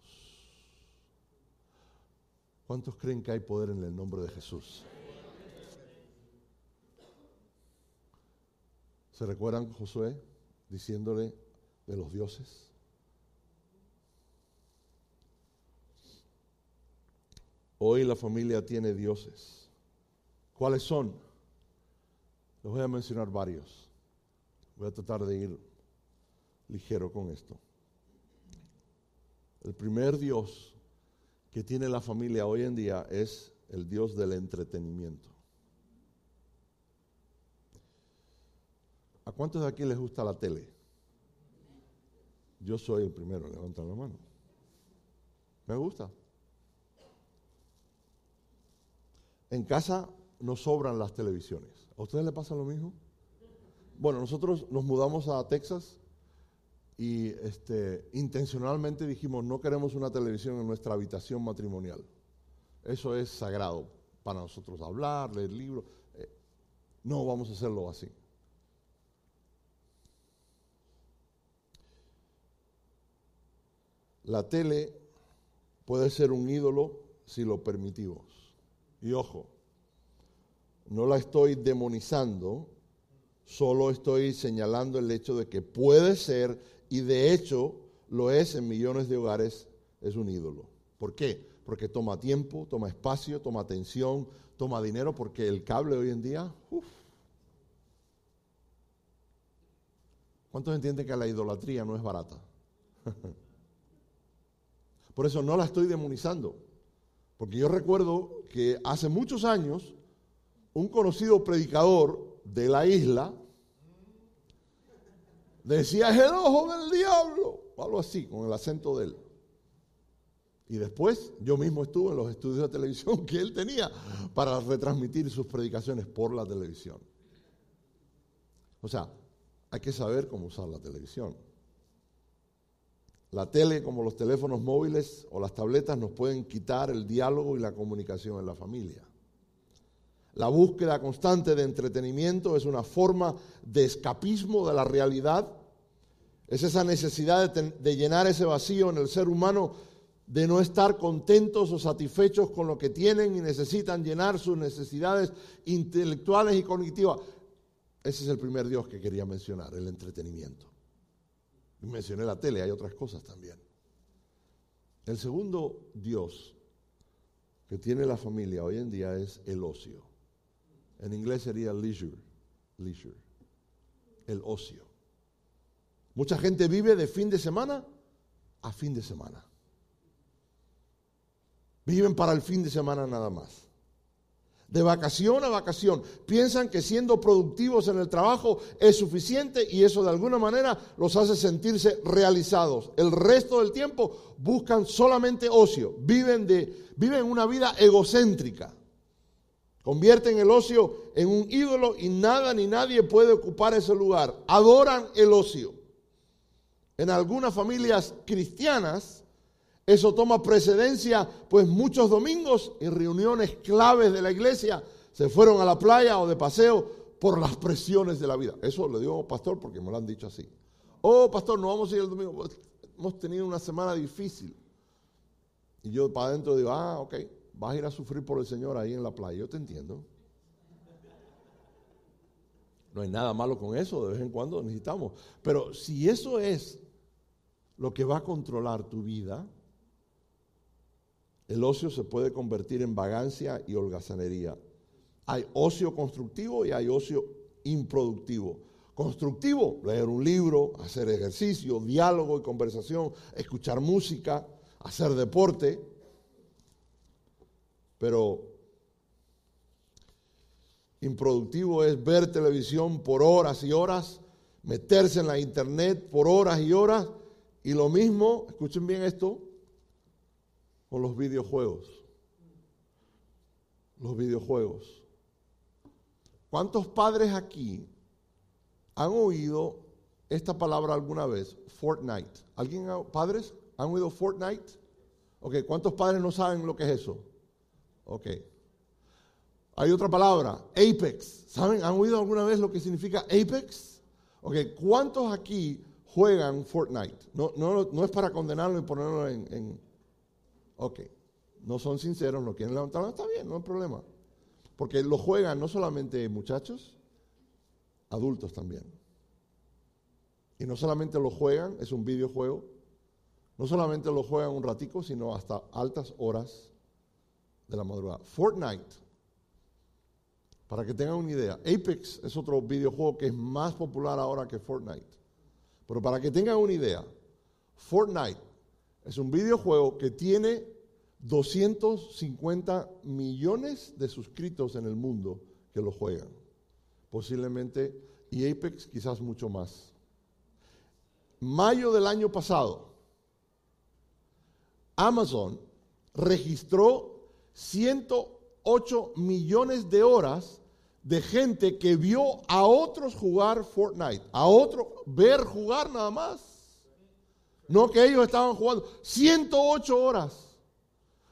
¿Cuántos creen que hay poder en el nombre de Jesús? ¿Se recuerdan Josué diciéndole de los dioses? Hoy la familia tiene dioses. ¿Cuáles son? Les voy a mencionar varios. Voy a tratar de ir ligero con esto. El primer Dios que tiene la familia hoy en día es el Dios del entretenimiento. ¿A cuántos de aquí les gusta la tele? Yo soy el primero, levantan la mano. Me gusta. En casa nos sobran las televisiones. ¿A ustedes les pasa lo mismo? Bueno, nosotros nos mudamos a Texas y este, intencionalmente dijimos, no queremos una televisión en nuestra habitación matrimonial. Eso es sagrado para nosotros, hablar, leer libros. Eh, no vamos a hacerlo así. La tele puede ser un ídolo si lo permitimos. Y ojo, no la estoy demonizando, solo estoy señalando el hecho de que puede ser y de hecho lo es en millones de hogares, es un ídolo. ¿Por qué? Porque toma tiempo, toma espacio, toma atención, toma dinero, porque el cable hoy en día, uff. ¿Cuántos entienden que la idolatría no es barata? Por eso no la estoy demonizando. Porque yo recuerdo que hace muchos años un conocido predicador de la isla decía, es el ojo del diablo, algo así, con el acento de él. Y después yo mismo estuve en los estudios de televisión que él tenía para retransmitir sus predicaciones por la televisión. O sea, hay que saber cómo usar la televisión. La tele, como los teléfonos móviles o las tabletas, nos pueden quitar el diálogo y la comunicación en la familia. La búsqueda constante de entretenimiento es una forma de escapismo de la realidad. Es esa necesidad de, llenar ese vacío en el ser humano de no estar contentos o satisfechos con lo que tienen y necesitan llenar sus necesidades intelectuales y cognitivas. Ese es el primer Dios que quería mencionar, el entretenimiento. Mencioné la tele, hay otras cosas también. El segundo Dios que tiene la familia hoy en día es el ocio. En inglés sería leisure, leisure, el ocio. Mucha gente vive de fin de semana a fin de semana. Viven para el fin de semana nada más. De vacación a vacación. Piensan que siendo productivos en el trabajo es suficiente y eso de alguna manera los hace sentirse realizados. El resto del tiempo buscan solamente ocio. Viven, de, viven una vida egocéntrica. Convierten el ocio en un ídolo y nada ni nadie puede ocupar ese lugar. Adoran el ocio. En algunas familias cristianas eso toma precedencia, pues muchos domingos y reuniones claves de la iglesia se fueron a la playa o de paseo por las presiones de la vida. Eso lo digo, pastor, porque me lo han dicho así. Oh, pastor, no vamos a ir el domingo. Hemos tenido una semana difícil. Y yo para adentro digo, ah, ok vas a ir a sufrir por el Señor ahí en la playa. Yo te entiendo. No hay nada malo con eso, de vez en cuando necesitamos. Pero si eso es lo que va a controlar tu vida, el ocio se puede convertir en vagancia y holgazanería. Hay ocio constructivo y hay ocio improductivo. Constructivo, leer un libro, hacer ejercicio, diálogo y conversación, escuchar música, hacer deporte. Pero improductivo es ver televisión por horas y horas, meterse en la internet por horas y horas. Y lo mismo, escuchen bien esto, con los videojuegos. Los videojuegos. ¿Cuántos padres aquí han oído esta palabra alguna vez? Fortnite. ¿Alguien, padres, han oído Fortnite? Ok, ¿cuántos padres no saben lo que es eso? Ok. Hay otra palabra, Apex. ¿Saben? ¿Han oído alguna vez lo que significa Apex? Ok, ¿cuántos aquí juegan Fortnite? No, no, no es para condenarlo y ponerlo en, en... Ok, no son sinceros, no quieren levantarlo, está bien, no hay problema. Porque lo juegan no solamente muchachos, adultos también. Y no solamente lo juegan, es un videojuego, no solamente lo juegan un ratico, sino hasta altas horas de la madrugada. Fortnite para que tengan una idea, Apex es otro videojuego que es más popular ahora que Fortnite. Pero para que tengan una idea, Fortnite es un videojuego que tiene 250 millones de suscritos en el mundo que lo juegan. Posiblemente, y Apex quizás mucho más. Mayo del año pasado, Amazon registró 108 millones de horas de gente que vio a otros jugar Fortnite, a otros ver jugar nada más. No que ellos estaban jugando 108 horas.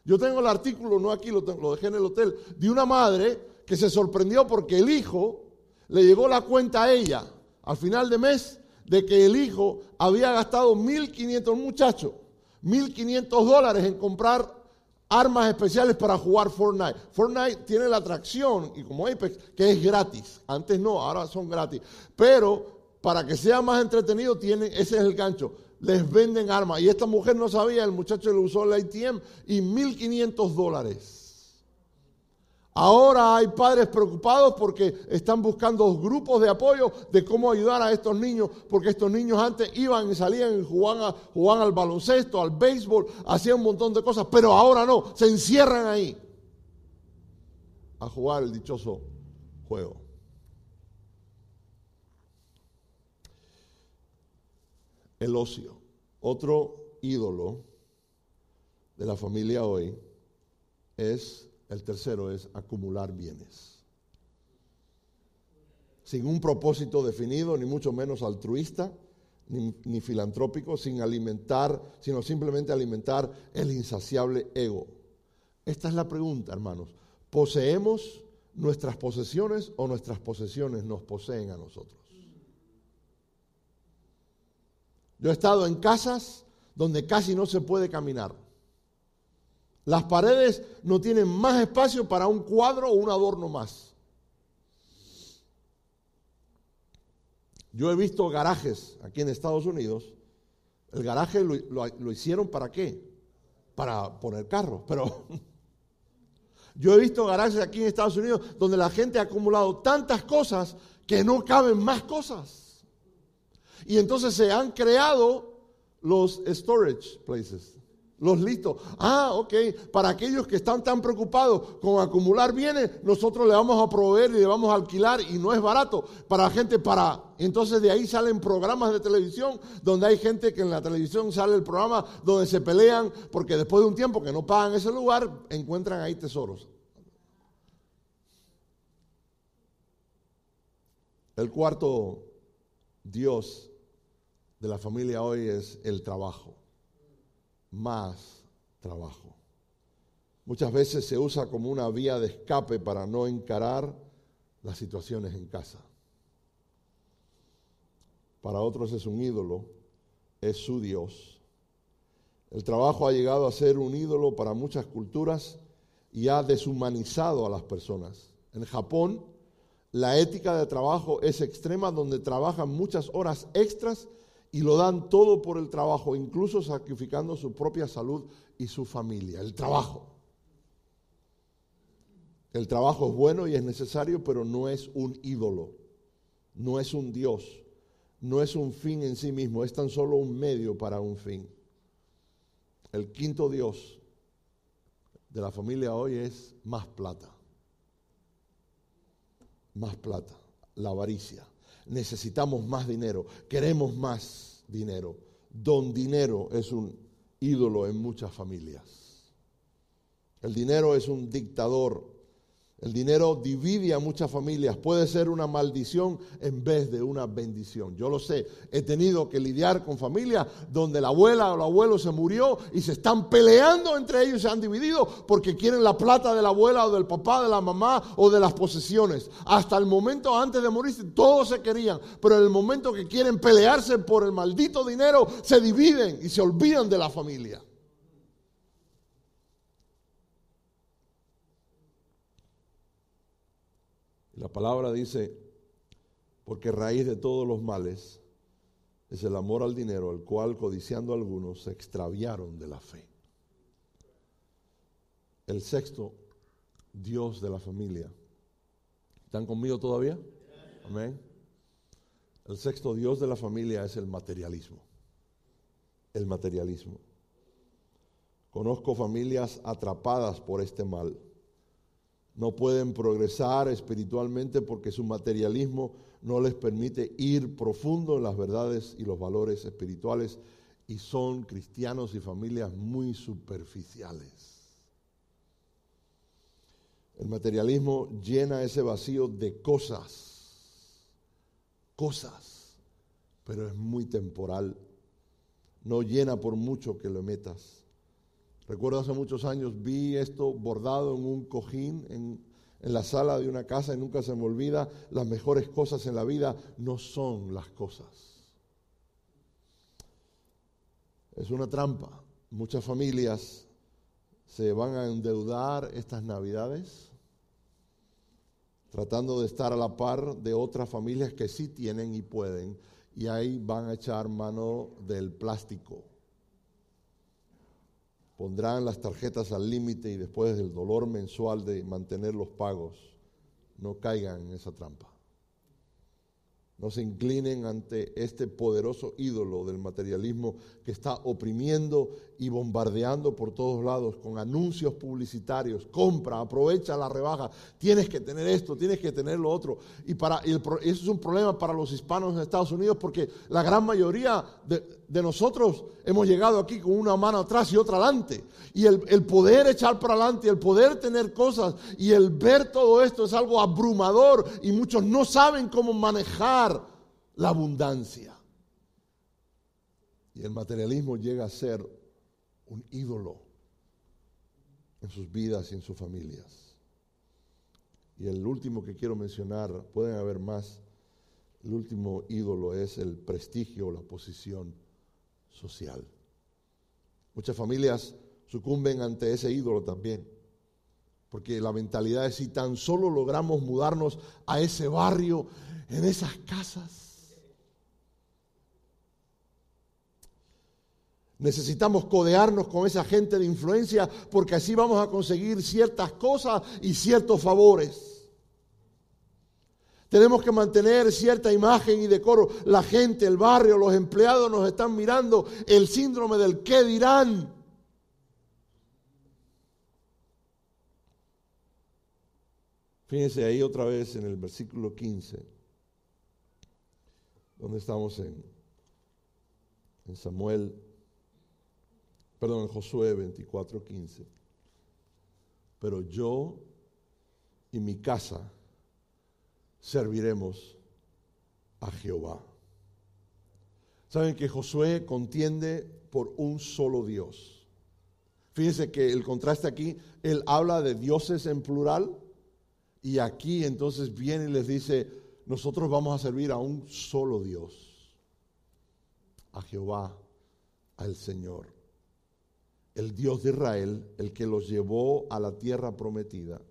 Yo tengo el artículo, no aquí, lo, dejé en el hotel, de una madre que se sorprendió porque el hijo le llegó la cuenta a ella al final de mes de que el hijo había gastado 1.500, muchachos, 1.500 dólares en comprar armas especiales para jugar Fortnite. Fortnite tiene la atracción, y como Apex, que es gratis. Antes no, ahora son gratis. Pero para que sea más entretenido, tienen, ese es el gancho. Les venden armas. Y esta mujer no sabía, el muchacho le usó el ATM y 1.500 dólares. Ahora hay padres preocupados porque están buscando grupos de apoyo de cómo ayudar a estos niños, porque estos niños antes iban y salían y jugaban, jugaban al baloncesto, al béisbol, hacían un montón de cosas, pero ahora no, se encierran ahí a jugar el dichoso juego. El ocio, otro ídolo de la familia hoy, es el tercero es acumular bienes. Sin un propósito definido, ni mucho menos altruista, ni, filantrópico, sin alimentar, sino simplemente alimentar el insaciable ego. Esta es la pregunta, hermanos. ¿Poseemos nuestras posesiones o nuestras posesiones nos poseen a nosotros? Yo he estado en casas donde casi no se puede caminar. Las paredes no tienen más espacio para un cuadro o un adorno más. Yo he visto garajes aquí en Estados Unidos. El garaje lo, hicieron para qué? Para poner carros. Pero yo he visto garajes aquí en Estados Unidos donde la gente ha acumulado tantas cosas que no caben más cosas. Y entonces se han creado los storage places los listos. Ah, ok, para aquellos que están tan preocupados con acumular bienes, nosotros le vamos a proveer y le vamos a alquilar y no es barato. Para la gente, para... Entonces de ahí salen programas de televisión donde hay gente que en la televisión sale el programa donde se pelean porque después de un tiempo que no pagan ese lugar, encuentran ahí tesoros. El cuarto Dios de la familia hoy es el trabajo más trabajo. Muchas veces se usa como una vía de escape para no encarar las situaciones en casa. Para otros es un ídolo, es su Dios. El trabajo ha llegado a ser un ídolo para muchas culturas y ha deshumanizado a las personas. En Japón, la ética de trabajo es extrema, donde trabajan muchas horas extras y lo dan todo por el trabajo, incluso sacrificando su propia salud y su familia. El trabajo. El trabajo es bueno y es necesario, pero no es un ídolo, no es un Dios, no es un fin en sí mismo, es tan solo un medio para un fin. El quinto Dios de la familia hoy es más plata. más plata, la avaricia. Necesitamos más dinero, queremos más dinero. Don dinero es un ídolo en muchas familias. El dinero es un dictador el dinero divide a muchas familias, puede ser una maldición en vez de una bendición. Yo lo sé, he tenido que lidiar con familias donde la abuela o el abuelo se murió y se están peleando entre ellos, se han dividido porque quieren la plata de la abuela o del papá, de la mamá o de las posesiones. Hasta el momento antes de morirse todos se querían, pero en el momento que quieren pelearse por el maldito dinero, se dividen y se olvidan de la familia. La palabra dice, porque raíz de todos los males es el amor al dinero, el cual codiciando algunos se extraviaron de la fe. El sexto, Dios de la familia. ¿Están conmigo todavía? Amén. El sexto Dios de la familia es el materialismo. El materialismo. Conozco familias atrapadas por este mal no pueden progresar espiritualmente porque su materialismo no les permite ir profundo en las verdades y los valores espirituales y son cristianos y familias muy superficiales. El materialismo llena ese vacío de cosas, cosas, pero es muy temporal. No llena por mucho que lo metas. Recuerdo hace muchos años vi esto bordado en un cojín en, la sala de una casa y nunca se me olvida, las mejores cosas en la vida no son las cosas. Es una trampa. Muchas familias se van a endeudar estas navidades tratando de estar a la par de otras familias que sí tienen y pueden, y ahí van a echar mano del plástico pondrán las tarjetas al límite y después del dolor mensual de mantener los pagos, no caigan en esa trampa. No se inclinen ante este poderoso ídolo del materialismo que está oprimiendo y bombardeando por todos lados con anuncios publicitarios. Compra, aprovecha la rebaja. Tienes que tener esto, tienes que tener lo otro. Y, para, eso es un problema para los hispanos en Estados Unidos porque la gran mayoría de, nosotros hemos llegado aquí con una mano atrás y otra adelante. Y el, el poder echar para adelante, el poder tener cosas y el ver todo esto es algo abrumador y muchos no saben cómo manejar la abundancia. Y el materialismo llega a ser un ídolo en sus vidas y en sus familias. Y el último que quiero mencionar, pueden haber más, el último ídolo es el prestigio o la posición social. Muchas familias sucumben ante ese ídolo también, porque la mentalidad es si tan solo logramos mudarnos a ese barrio, en esas casas, Necesitamos codearnos con esa gente de influencia porque así vamos a conseguir ciertas cosas y ciertos favores. Tenemos que mantener cierta imagen y decoro. La gente, el barrio, los empleados nos están mirando. El síndrome del qué dirán. Fíjense ahí otra vez en el versículo 15, donde estamos en, en Samuel perdón, Josué 24, 15. Pero yo y mi casa serviremos a Jehová. Saben que Josué contiende por un solo Dios. Fíjense que el contraste aquí, él habla de dioses en plural y aquí entonces viene y les dice, nosotros vamos a servir a un solo Dios, a Jehová, al Señor el Dios de Israel, el que los llevó a la tierra prometida.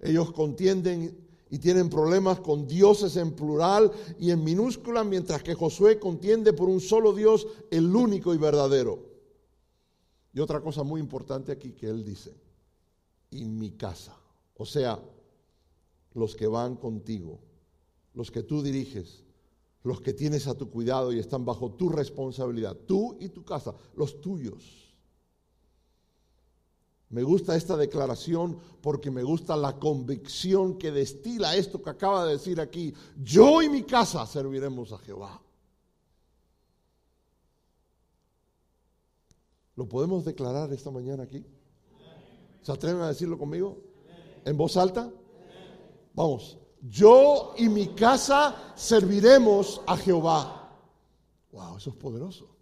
Ellos contienden y tienen problemas con dioses en plural y en minúscula, mientras que Josué contiende por un solo Dios, el único y verdadero. Y otra cosa muy importante aquí que él dice, y mi casa, o sea, los que van contigo, los que tú diriges, los que tienes a tu cuidado y están bajo tu responsabilidad, tú y tu casa, los tuyos. Me gusta esta declaración porque me gusta la convicción que destila esto que acaba de decir aquí. Yo y mi casa serviremos a Jehová. ¿Lo podemos declarar esta mañana aquí? ¿Se atreven a decirlo conmigo? ¿En voz alta? Vamos. Yo y mi casa serviremos a Jehová. Wow, eso es poderoso.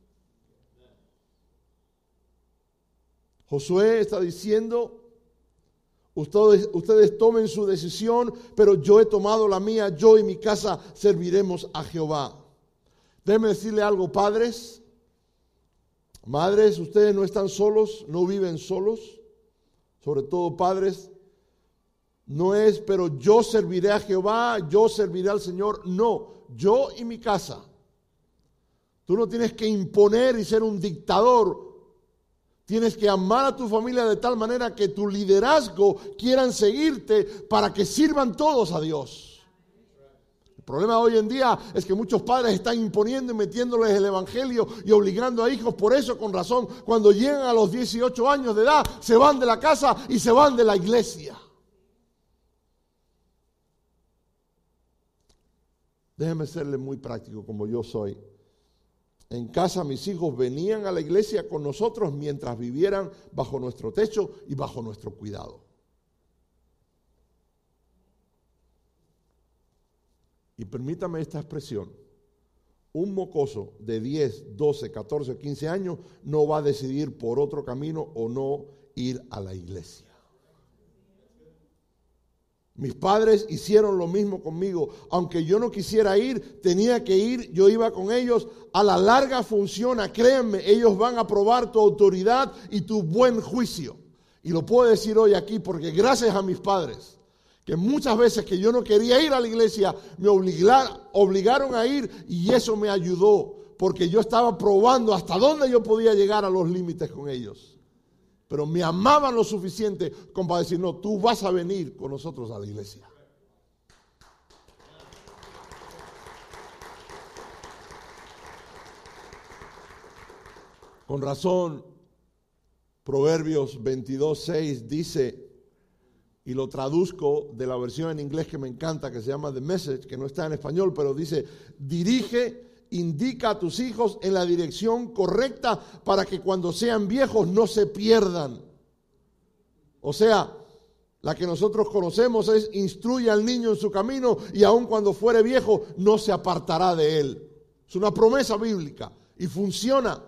Josué está diciendo, ustedes, ustedes tomen su decisión, pero yo he tomado la mía, yo y mi casa serviremos a Jehová. Déjenme decirle algo, padres, madres, ustedes no están solos, no viven solos, sobre todo padres, no es, pero yo serviré a Jehová, yo serviré al Señor, no, yo y mi casa. Tú no tienes que imponer y ser un dictador Tienes que amar a tu familia de tal manera que tu liderazgo quieran seguirte para que sirvan todos a Dios. El problema hoy en día es que muchos padres están imponiendo y metiéndoles el evangelio y obligando a hijos. Por eso, con razón, cuando llegan a los 18 años de edad, se van de la casa y se van de la iglesia. Déjeme serle muy práctico como yo soy. En casa mis hijos venían a la iglesia con nosotros mientras vivieran bajo nuestro techo y bajo nuestro cuidado. Y permítame esta expresión. Un mocoso de 10, 12, 14, 15 años no va a decidir por otro camino o no ir a la iglesia. Mis padres hicieron lo mismo conmigo. Aunque yo no quisiera ir, tenía que ir, yo iba con ellos. A la larga funciona, créanme, ellos van a probar tu autoridad y tu buen juicio. Y lo puedo decir hoy aquí porque gracias a mis padres, que muchas veces que yo no quería ir a la iglesia, me obligaron a ir y eso me ayudó, porque yo estaba probando hasta dónde yo podía llegar a los límites con ellos pero me amaban lo suficiente como para decir, no, tú vas a venir con nosotros a la iglesia. Con razón, Proverbios 22, 6 dice, y lo traduzco de la versión en inglés que me encanta, que se llama The Message, que no está en español, pero dice, dirige indica a tus hijos en la dirección correcta para que cuando sean viejos no se pierdan. O sea, la que nosotros conocemos es instruye al niño en su camino y aun cuando fuere viejo no se apartará de él. Es una promesa bíblica y funciona.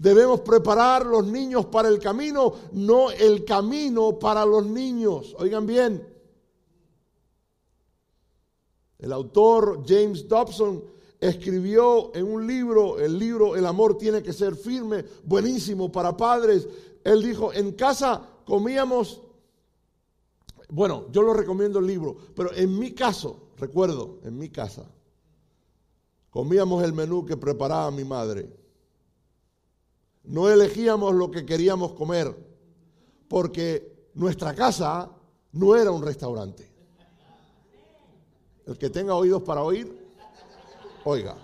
Debemos preparar los niños para el camino, no el camino para los niños. Oigan bien, el autor James Dobson escribió en un libro, el libro El amor tiene que ser firme, buenísimo para padres. Él dijo, en casa comíamos, bueno, yo lo recomiendo el libro, pero en mi caso, recuerdo, en mi casa, comíamos el menú que preparaba mi madre. No elegíamos lo que queríamos comer, porque nuestra casa no era un restaurante. El que tenga oídos para oír, oiga.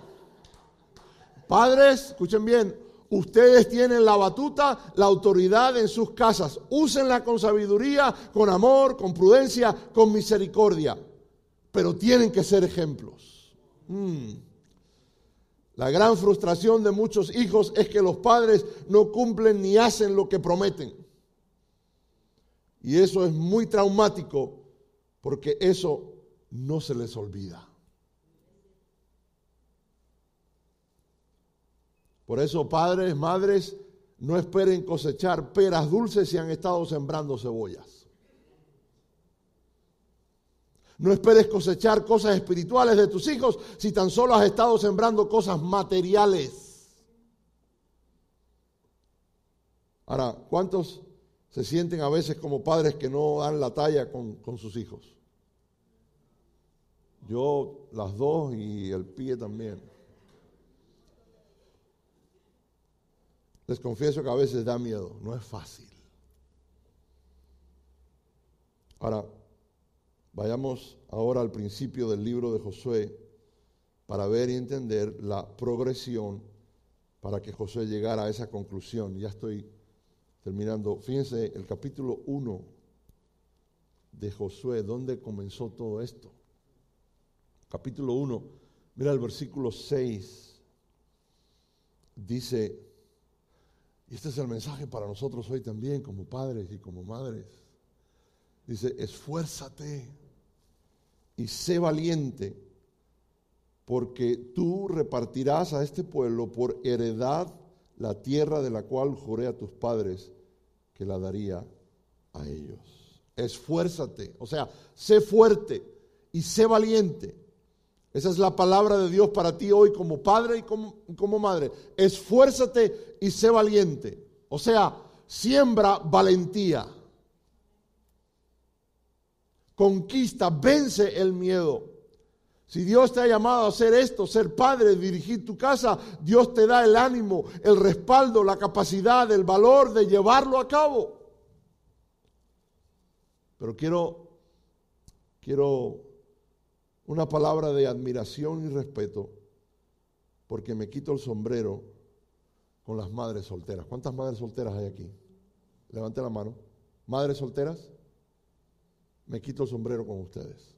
Padres, escuchen bien, ustedes tienen la batuta, la autoridad en sus casas. Úsenla con sabiduría, con amor, con prudencia, con misericordia. Pero tienen que ser ejemplos. Mm. La gran frustración de muchos hijos es que los padres no cumplen ni hacen lo que prometen. Y eso es muy traumático porque eso no se les olvida. Por eso, padres, madres, no esperen cosechar peras dulces si han estado sembrando cebollas. No esperes cosechar cosas espirituales de tus hijos si tan solo has estado sembrando cosas materiales. Ahora, ¿cuántos se sienten a veces como padres que no dan la talla con, con sus hijos? Yo las dos y el pie también. Les confieso que a veces da miedo, no es fácil. Ahora, vayamos ahora al principio del libro de Josué para ver y entender la progresión para que Josué llegara a esa conclusión. Ya estoy terminando, fíjense el capítulo 1 de Josué, ¿dónde comenzó todo esto? Capítulo 1, mira el versículo 6, dice, y este es el mensaje para nosotros hoy también como padres y como madres, dice, esfuérzate y sé valiente, porque tú repartirás a este pueblo por heredad la tierra de la cual juré a tus padres que la daría a ellos. Esfuérzate, o sea, sé fuerte y sé valiente. Esa es la palabra de Dios para ti hoy como padre y como, como madre. Esfuérzate y sé valiente. O sea, siembra valentía. Conquista, vence el miedo. Si Dios te ha llamado a hacer esto, ser padre, dirigir tu casa, Dios te da el ánimo, el respaldo, la capacidad, el valor de llevarlo a cabo. Pero quiero, quiero una palabra de admiración y respeto, porque me quito el sombrero con las madres solteras. ¿Cuántas madres solteras hay aquí? Levante la mano. Madres solteras, me quito el sombrero con ustedes.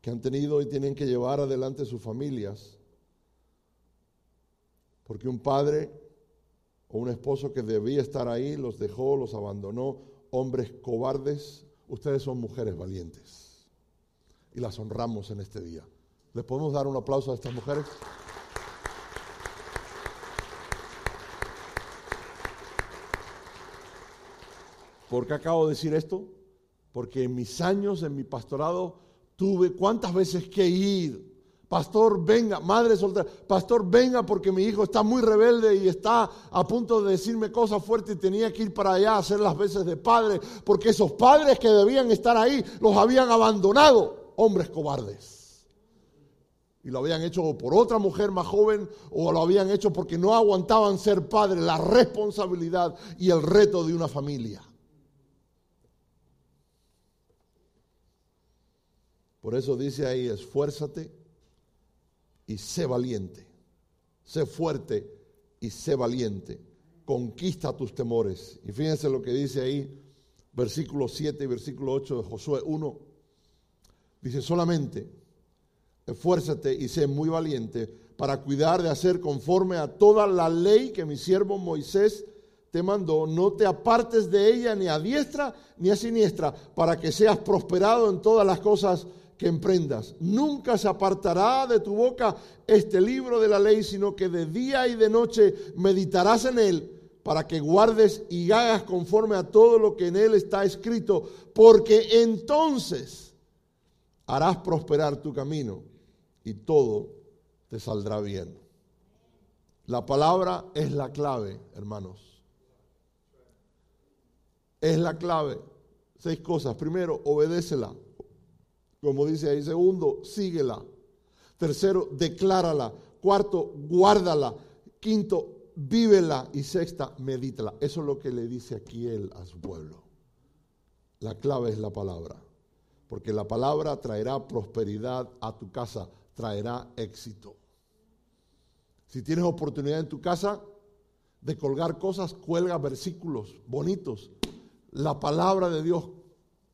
que han tenido y tienen que llevar adelante sus familias. Porque un padre o un esposo que debía estar ahí los dejó, los abandonó, hombres cobardes, ustedes son mujeres valientes. Y las honramos en este día. ¿Les podemos dar un aplauso a estas mujeres? ¿Por qué acabo de decir esto? Porque en mis años, en mi pastorado, tuve cuántas veces que ir. Pastor, venga, madre soltera, pastor, venga porque mi hijo está muy rebelde y está a punto de decirme cosas fuertes y tenía que ir para allá a hacer las veces de padre, porque esos padres que debían estar ahí los habían abandonado, hombres cobardes. Y lo habían hecho por otra mujer más joven o lo habían hecho porque no aguantaban ser padres, la responsabilidad y el reto de una familia. Por eso dice ahí, esfuérzate y sé valiente. Sé fuerte y sé valiente. Conquista tus temores. Y fíjense lo que dice ahí, versículo 7 y versículo 8 de Josué 1. Dice solamente, esfuérzate y sé muy valiente para cuidar de hacer conforme a toda la ley que mi siervo Moisés te mandó, no te apartes de ella ni a diestra ni a siniestra, para que seas prosperado en todas las cosas que emprendas. Nunca se apartará de tu boca este libro de la ley, sino que de día y de noche meditarás en él para que guardes y hagas conforme a todo lo que en él está escrito, porque entonces harás prosperar tu camino y todo te saldrá bien. La palabra es la clave, hermanos. Es la clave. Seis cosas. Primero, obedécela. Como dice ahí, segundo, síguela. Tercero, declárala. Cuarto, guárdala. Quinto, vívela. Y sexta, medítala. Eso es lo que le dice aquí él a su pueblo. La clave es la palabra. Porque la palabra traerá prosperidad a tu casa, traerá éxito. Si tienes oportunidad en tu casa de colgar cosas, cuelga versículos bonitos. La palabra de Dios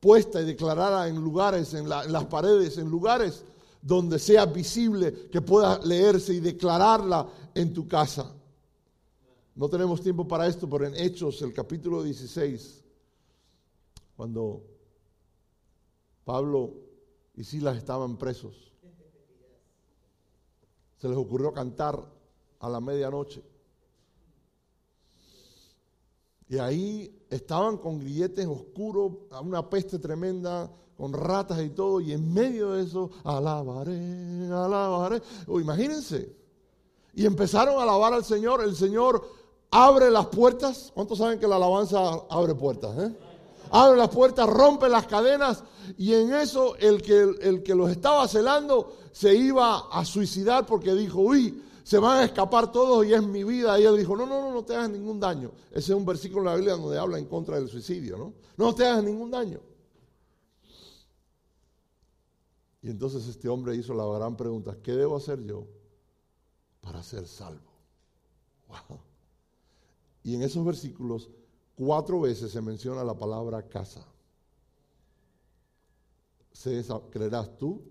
puesta y declarada en lugares, en, las paredes, en lugares donde sea visible, que pueda leerse y declararla en tu casa. No tenemos tiempo para esto, pero en Hechos, el capítulo 16, cuando Pablo y Silas estaban presos, se les ocurrió cantar a la medianoche. Y ahí estaban con grilletes oscuros, una peste tremenda, con ratas y todo, y en medio de eso, alabaré, alabaré. O imagínense. Y empezaron a alabar al Señor. El Señor abre las puertas. ¿Cuántos saben que la alabanza abre puertas? Eh? Abre las puertas, rompe las cadenas, y en eso el que, el que los estaba celando se iba a suicidar porque dijo, uy, se van a escapar todos y es mi vida. Y él dijo, no, no, no, no te hagas ningún daño. Ese es un versículo en la Biblia donde habla en contra del suicidio, ¿no? No te hagas ningún daño. Y entonces este hombre hizo la gran pregunta, ¿qué debo hacer yo para ser salvo? Wow. Y en esos versículos, cuatro veces se menciona la palabra casa. Se creerás tú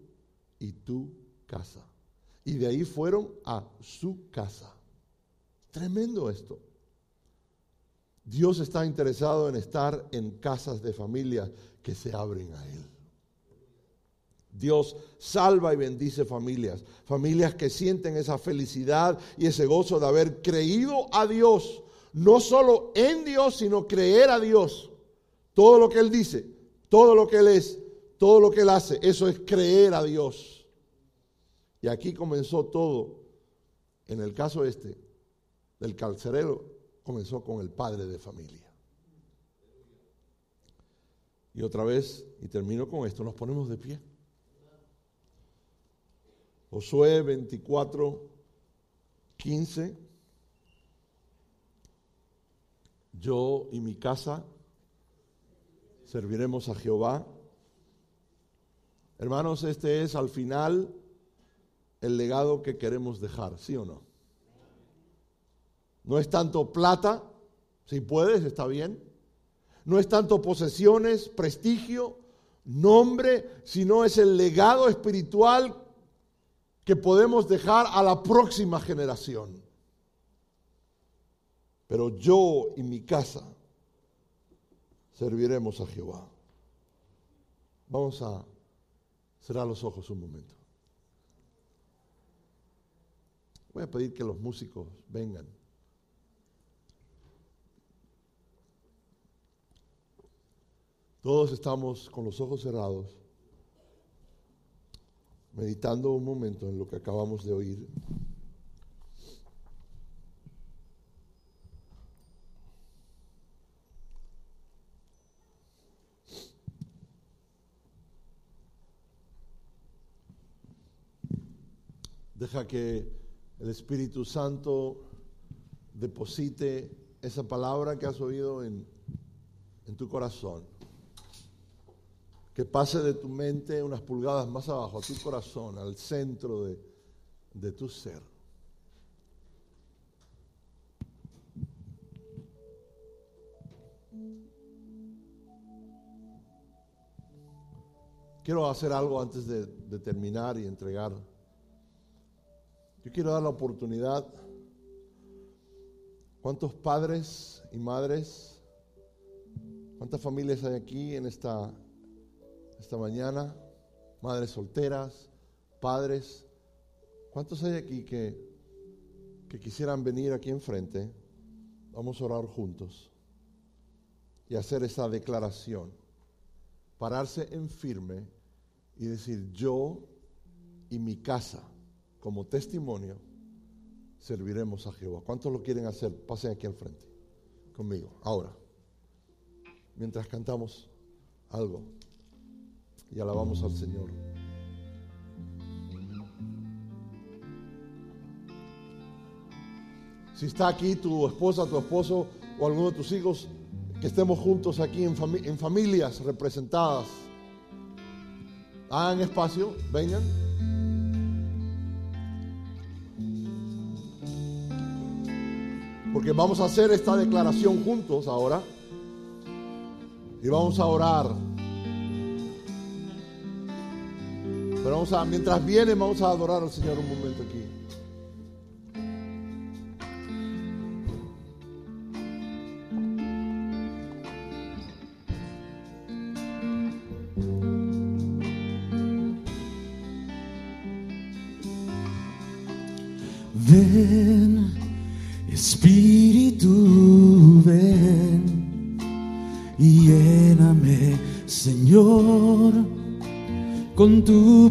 y tu casa. Y de ahí fueron a su casa. Tremendo esto. Dios está interesado en estar en casas de familias que se abren a Él. Dios salva y bendice familias, familias que sienten esa felicidad y ese gozo de haber creído a Dios, no solo en Dios, sino creer a Dios. Todo lo que Él dice, todo lo que Él es, todo lo que Él hace, eso es creer a Dios. Y aquí comenzó todo, en el caso este, del carcelero, comenzó con el padre de familia. Y otra vez, y termino con esto, nos ponemos de pie. Josué 24, 15. Yo y mi casa serviremos a Jehová. Hermanos, este es al final el legado que queremos dejar, ¿sí o no? No es tanto plata, si puedes, está bien. No es tanto posesiones, prestigio, nombre, sino es el legado espiritual que podemos dejar a la próxima generación. Pero yo y mi casa serviremos a Jehová. Vamos a cerrar los ojos un momento. Voy a pedir que los músicos vengan. Todos estamos con los ojos cerrados meditando un momento en lo que acabamos de oír. Deja que el Espíritu Santo deposite esa palabra que has oído en, en tu corazón que pase de tu mente unas pulgadas más abajo, a tu corazón, al centro de, de tu ser. Quiero hacer algo antes de, de, terminar y entregar. Yo quiero dar la oportunidad. ¿Cuántos padres y madres, cuántas familias hay aquí en esta esta mañana, madres solteras, padres. ¿Cuántos hay aquí que, que quisieran venir aquí enfrente? Vamos a orar juntos y hacer esa declaración. Pararse en firme y decir, yo y mi casa, como testimonio, serviremos a Jehová. ¿Cuántos lo quieren hacer? Pasen aquí al frente conmigo, ahora, mientras cantamos algo y alabamos al Señor. Si está aquí tu esposa, tu esposo o alguno de tus hijos, que estemos juntos aquí en, en familias representadas. Hagan espacio, vengan. Porque vamos a hacer esta declaración juntos ahora. Y vamos a orar. Pero vamos a, mientras viene, vamos a adorar al Señor un momento aquí.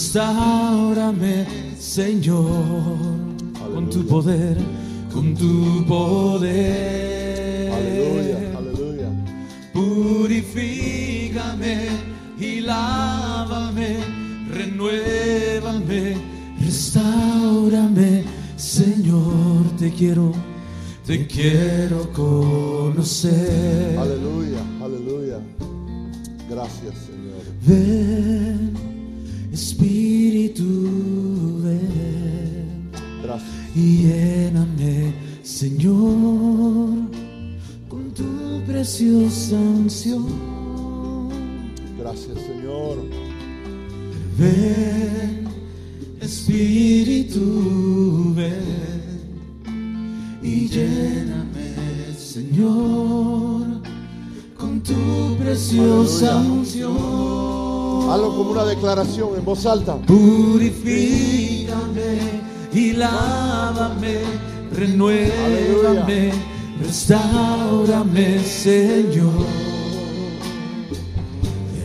Restaurame, Señor, con tu poder, con tu poder. Aleluya, aleluya. Purifícame y lávame, renuévame, restaurame, Señor, te quiero, te quiero conocer. Aleluya, aleluya. Gracias, Señor. Ven, Ven, Espíritu, ven y lléname, Señor, con tu preciosa Aleluya. unción. Hazlo como una declaración en voz alta. Purifícame y lávame, renuévame, restaurame, Señor,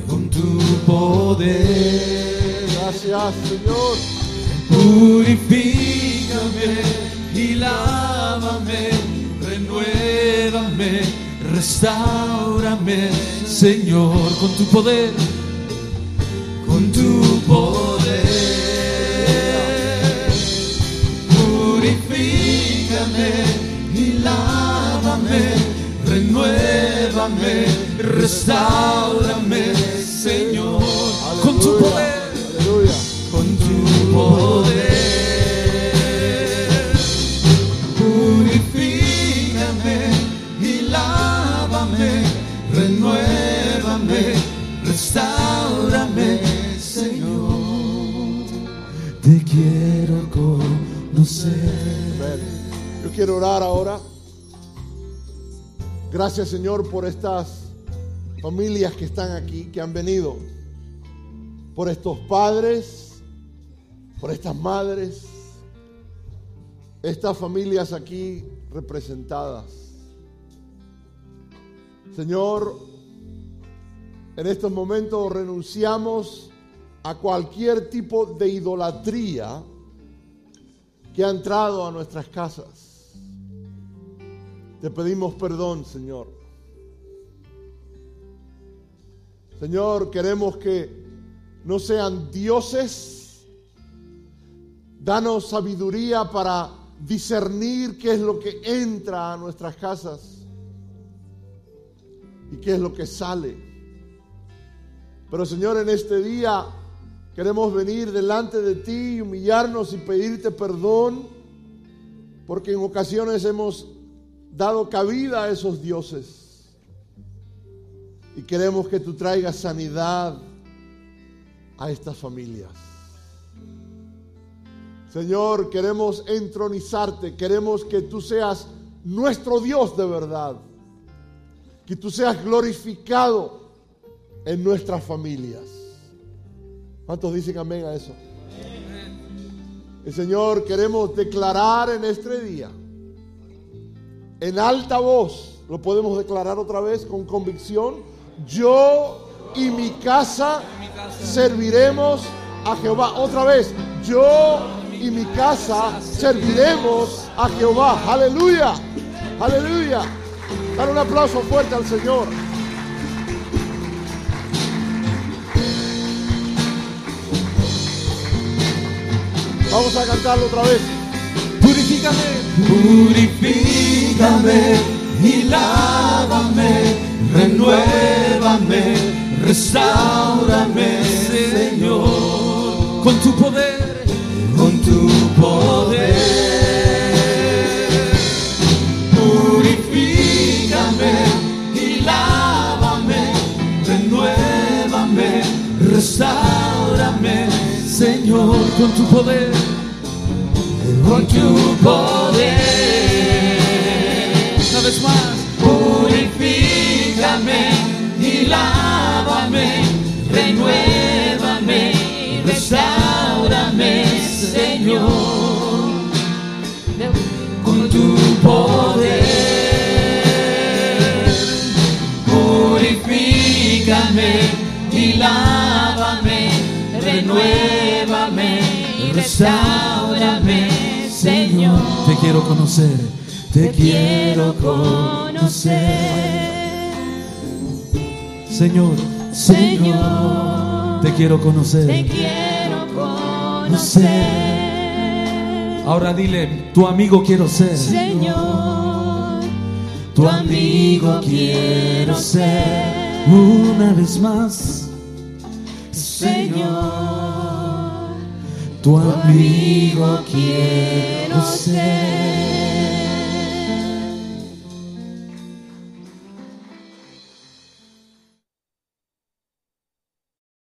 con tu poder. Gracias, Señor. Purifícame y lávame, renuévame, restaurame, Señor, con tu poder, con tu poder. Purifícame y lávame, renuévame, restaurame, Señor, con tu poder quiero conocer. Yo quiero orar ahora. Gracias Señor por estas familias que están aquí, que han venido. Por estos padres, por estas madres, estas familias aquí representadas. Señor, en estos momentos renunciamos a cualquier tipo de idolatría que ha entrado a nuestras casas. Te pedimos perdón, Señor. Señor, queremos que no sean dioses. Danos sabiduría para discernir qué es lo que entra a nuestras casas y qué es lo que sale. Pero Señor, en este día queremos venir delante de ti, humillarnos y pedirte perdón, porque en ocasiones hemos dado cabida a esos dioses. Y queremos que tú traigas sanidad a estas familias. Señor, queremos entronizarte, queremos que tú seas nuestro Dios de verdad, que tú seas glorificado en nuestras familias. ¿Cuántos dicen amén a eso? Y Señor, queremos declarar en este día, en alta voz, lo podemos declarar otra vez con convicción, yo y mi casa serviremos a Jehová. Otra vez, yo y mi casa serviremos a Jehová. Aleluya, aleluya. Dar un aplauso fuerte al Señor. Vamos a cantarlo otra vez. Purifícame, purifícame y lávame, renuévame, restaurame, Señor, con tu poder, restaurame, Señor, con tu poder. Con tu poder. Una vez más, purifícame y lávame, renuévame, Señor, con tu poder. Purifícame y lávame, renuévame, restaurame, Señor. Te quiero conocer, te quiero conocer. Señor, Señor, te quiero te conocer. quiero conocer. Ahora dile, tu amigo quiero ser. Señor, tu amigo quiero ser. Una vez más, Señor, tu amigo quiero ser.